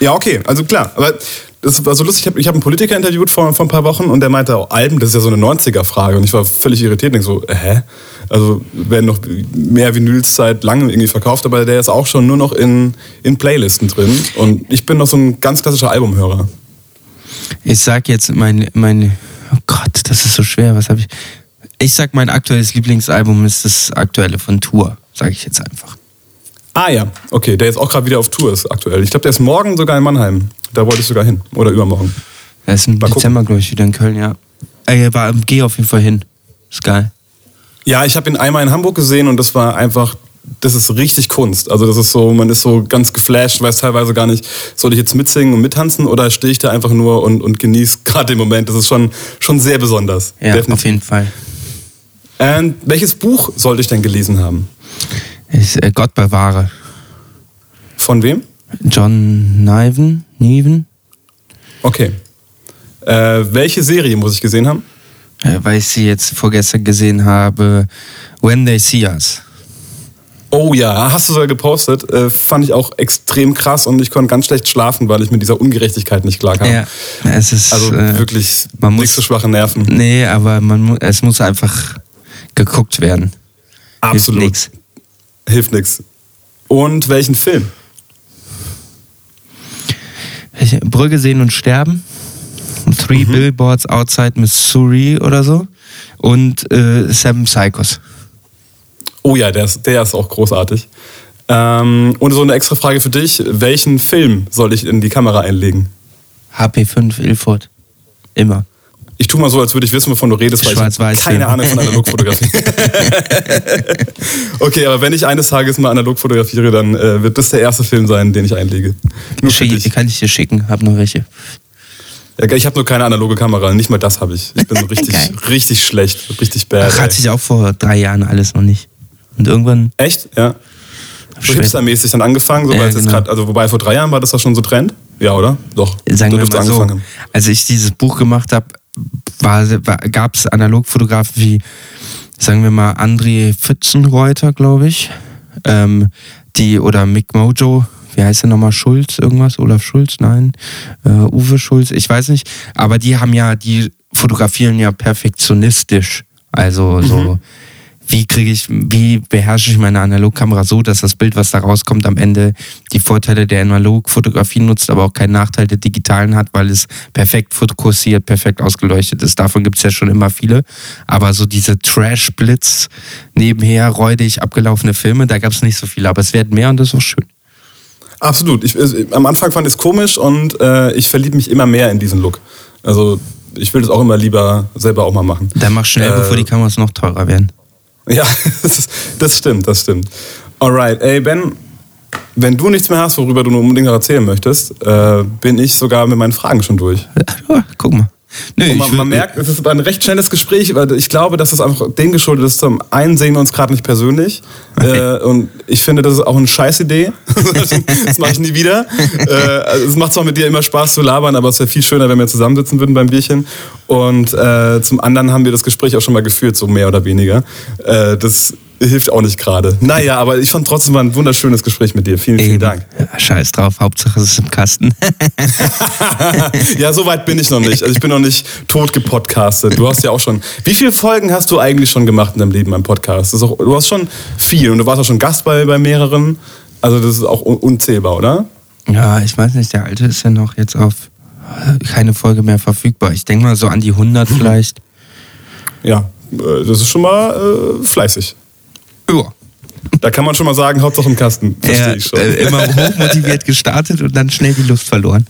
Ja, okay, also klar. Aber das war so lustig. Ich habe ich hab einen Politiker interviewt vor, vor ein paar Wochen und der meinte, oh, Alben, das ist ja so eine 90er-Frage. Und ich war völlig irritiert und so, hä? Also werden noch mehr Vinyls seit langem irgendwie verkauft, aber der ist auch schon nur noch in, in Playlisten drin. Und ich bin noch so ein ganz klassischer Albumhörer. Ich sag jetzt mein, mein, oh Gott, das ist so schwer, was habe ich? Ich sag, mein aktuelles Lieblingsalbum ist das aktuelle von Tour, sage ich jetzt einfach. Ah ja, okay, der jetzt auch gerade wieder auf Tour ist aktuell. Ich glaube, der ist morgen sogar in Mannheim. Da wollte ich sogar hin. Oder übermorgen. Er ist im Mal. Dezember, glaube ich, wieder in Köln, ja. Äh, war, geh auf jeden Fall hin. Ist geil. Ja, ich habe ihn einmal in Hamburg gesehen und das war einfach, das ist richtig Kunst. Also das ist so, man ist so ganz geflasht, weiß teilweise gar nicht, soll ich jetzt mitsingen und mittanzen oder stehe ich da einfach nur und, und genieße [laughs] gerade den Moment. Das ist schon, schon sehr besonders. Ja, Definitiv. auf jeden Fall. Und welches Buch sollte ich denn gelesen haben? Ich, äh, Gott bewahre. Von wem? John Niven? Niven? Okay. Äh, welche Serie muss ich gesehen haben? Äh, weil ich sie jetzt vorgestern gesehen habe. When They See Us. Oh ja, hast du sogar gepostet. Äh, fand ich auch extrem krass und ich konnte ganz schlecht schlafen, weil ich mit dieser Ungerechtigkeit nicht klarkam. Ja, es ist. Also äh, wirklich man muss- nicht so schwache Nerven. Nee, aber man es muss einfach geguckt werden. Absolut. Nix. Hilft nix. Und welchen Film? Brügge sehen und sterben. Three Mhm. Billboards Outside Missouri oder so. Und äh, Seven Psychos. Oh ja, der ist, der ist auch großartig. Ähm, und so eine extra Frage für dich. Welchen Film soll ich in die Kamera einlegen? HP5 Ilford. Immer. Ich tue mal so, als würde ich wissen, wovon du redest, weil ich keine Ahnung von Analogfotografie. [laughs] okay, aber wenn ich eines Tages mal analog fotografiere, dann äh, wird das der erste Film sein, den ich einlege. Nur Schick, kann ich dir schicken, hab noch welche. Ja, ich habe nur keine analoge Kamera, nicht mal das habe ich. Ich bin so [laughs] richtig, richtig schlecht, richtig bad. Ach, hatte ich auch vor drei Jahren alles noch nicht. Und irgendwann. Echt? Ja. So hipstermäßig dann angefangen, so, Ja, genau. grad, also wobei vor drei Jahren war das da schon so Trend? Ja, oder? Doch. Sagen so wir mal so, angefangen als ich dieses Buch gemacht habe, gab es Analogfotografen wie, sagen wir mal, André Pfützenreuter, glaube ich, ähm, die, oder Mick Mojo, wie heißt der nochmal, Schulz, irgendwas, Olaf Schulz, nein, äh, Uwe Schulz, ich weiß nicht, aber die haben ja, die fotografieren ja perfektionistisch, also so, wie kriege ich, wie beherrsche ich meine Analogkamera so, dass das Bild, was da rauskommt, am Ende die Vorteile der Analogfotografie nutzt, aber auch keinen Nachteil der digitalen hat, weil es perfekt fokussiert, perfekt ausgeleuchtet ist. Davon gibt es ja schon immer viele. Aber so diese Trash-Blitz nebenher, räudig abgelaufene Filme, da gab es nicht so viele, aber es werden mehr und das ist auch schön. Absolut. Ich, äh, am Anfang fand ich es komisch und äh, ich verliebe mich immer mehr in diesen Look. Also ich will das auch immer lieber selber auch mal machen. Dann mach schnell, Äh, bevor die Kameras noch teurer werden. [laughs] Ja, das, stimmt, das stimmt. Alright, ey Ben, wenn du nichts mehr hast, worüber du nur unbedingt noch erzählen möchtest, äh, bin ich sogar mit meinen Fragen schon durch. Ja, guck mal. Ich man, man merkt, es ist ein recht schnelles Gespräch, weil ich glaube, dass es einfach dem geschuldet ist. Zum einen sehen wir uns gerade nicht persönlich. [laughs] Äh, und ich finde, das ist auch eine Scheißidee. [laughs] das mache ich nie wieder. [laughs] Äh, also es macht zwar mit dir immer Spaß zu labern, aber es wäre viel schöner, wenn wir zusammensitzen würden beim Bierchen. Und äh, zum anderen haben wir das Gespräch auch schon mal geführt, so mehr oder weniger. Äh, das hilft auch nicht gerade. Naja, aber ich fand trotzdem mal ein wunderschönes Gespräch mit dir. Vielen, vielen Eben. Dank. Scheiß drauf, Hauptsache es ist im Kasten. [laughs] ja, so weit bin ich noch nicht. Also ich bin noch nicht tot gepodcastet. Du hast ja auch schon. Wie viele Folgen hast du eigentlich schon gemacht in deinem Leben beim Podcast? Auch, du hast schon viel und du warst auch schon Gast bei, bei mehreren. Also das ist auch un unzählbar, oder? Ja, ich weiß nicht, der alte ist ja noch jetzt auf äh, keine Folge mehr verfügbar. Ich denke mal so an die 100 [laughs] vielleicht. Ja, äh, das ist schon mal äh, fleißig. Ja. Da kann man schon mal sagen, Hauptsache im Kasten. Verstehe Ja, ich schon. äh, immer hochmotiviert gestartet und dann schnell die Lust verloren.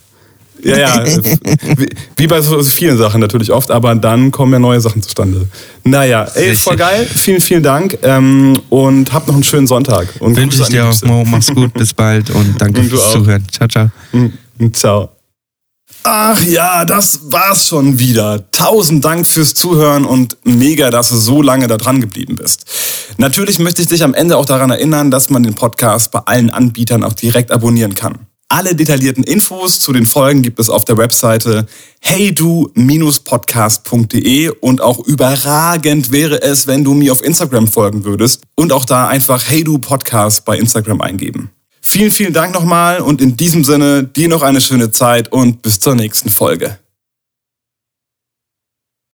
Ja, ja. [laughs] wie, wie bei so vielen Sachen natürlich oft, aber dann kommen ja neue Sachen zustande. Naja, ey, voll geil. Vielen, vielen Dank. Ähm, und habt noch einen schönen Sonntag. Und Wünsche ich dir auch. Mo. Mach's gut, bis bald und danke Und fürs auch. Zuhören. Ciao, ciao. Mhm. Ciao. Ach ja, das war's schon wieder. Tausend Dank fürs Zuhören und mega, dass du so lange da dran geblieben bist. Natürlich möchte ich dich am Ende auch daran erinnern, dass man den Podcast bei allen Anbietern auch direkt abonnieren kann. Alle detaillierten Infos zu den Folgen gibt es auf der Webseite heydu-podcast.de und auch überragend wäre es, wenn du mir auf Instagram folgen würdest und auch da einfach heydu Podcast bei Instagram eingeben. Vielen, vielen Dank nochmal und in diesem Sinne dir noch eine schöne Zeit und bis zur nächsten Folge.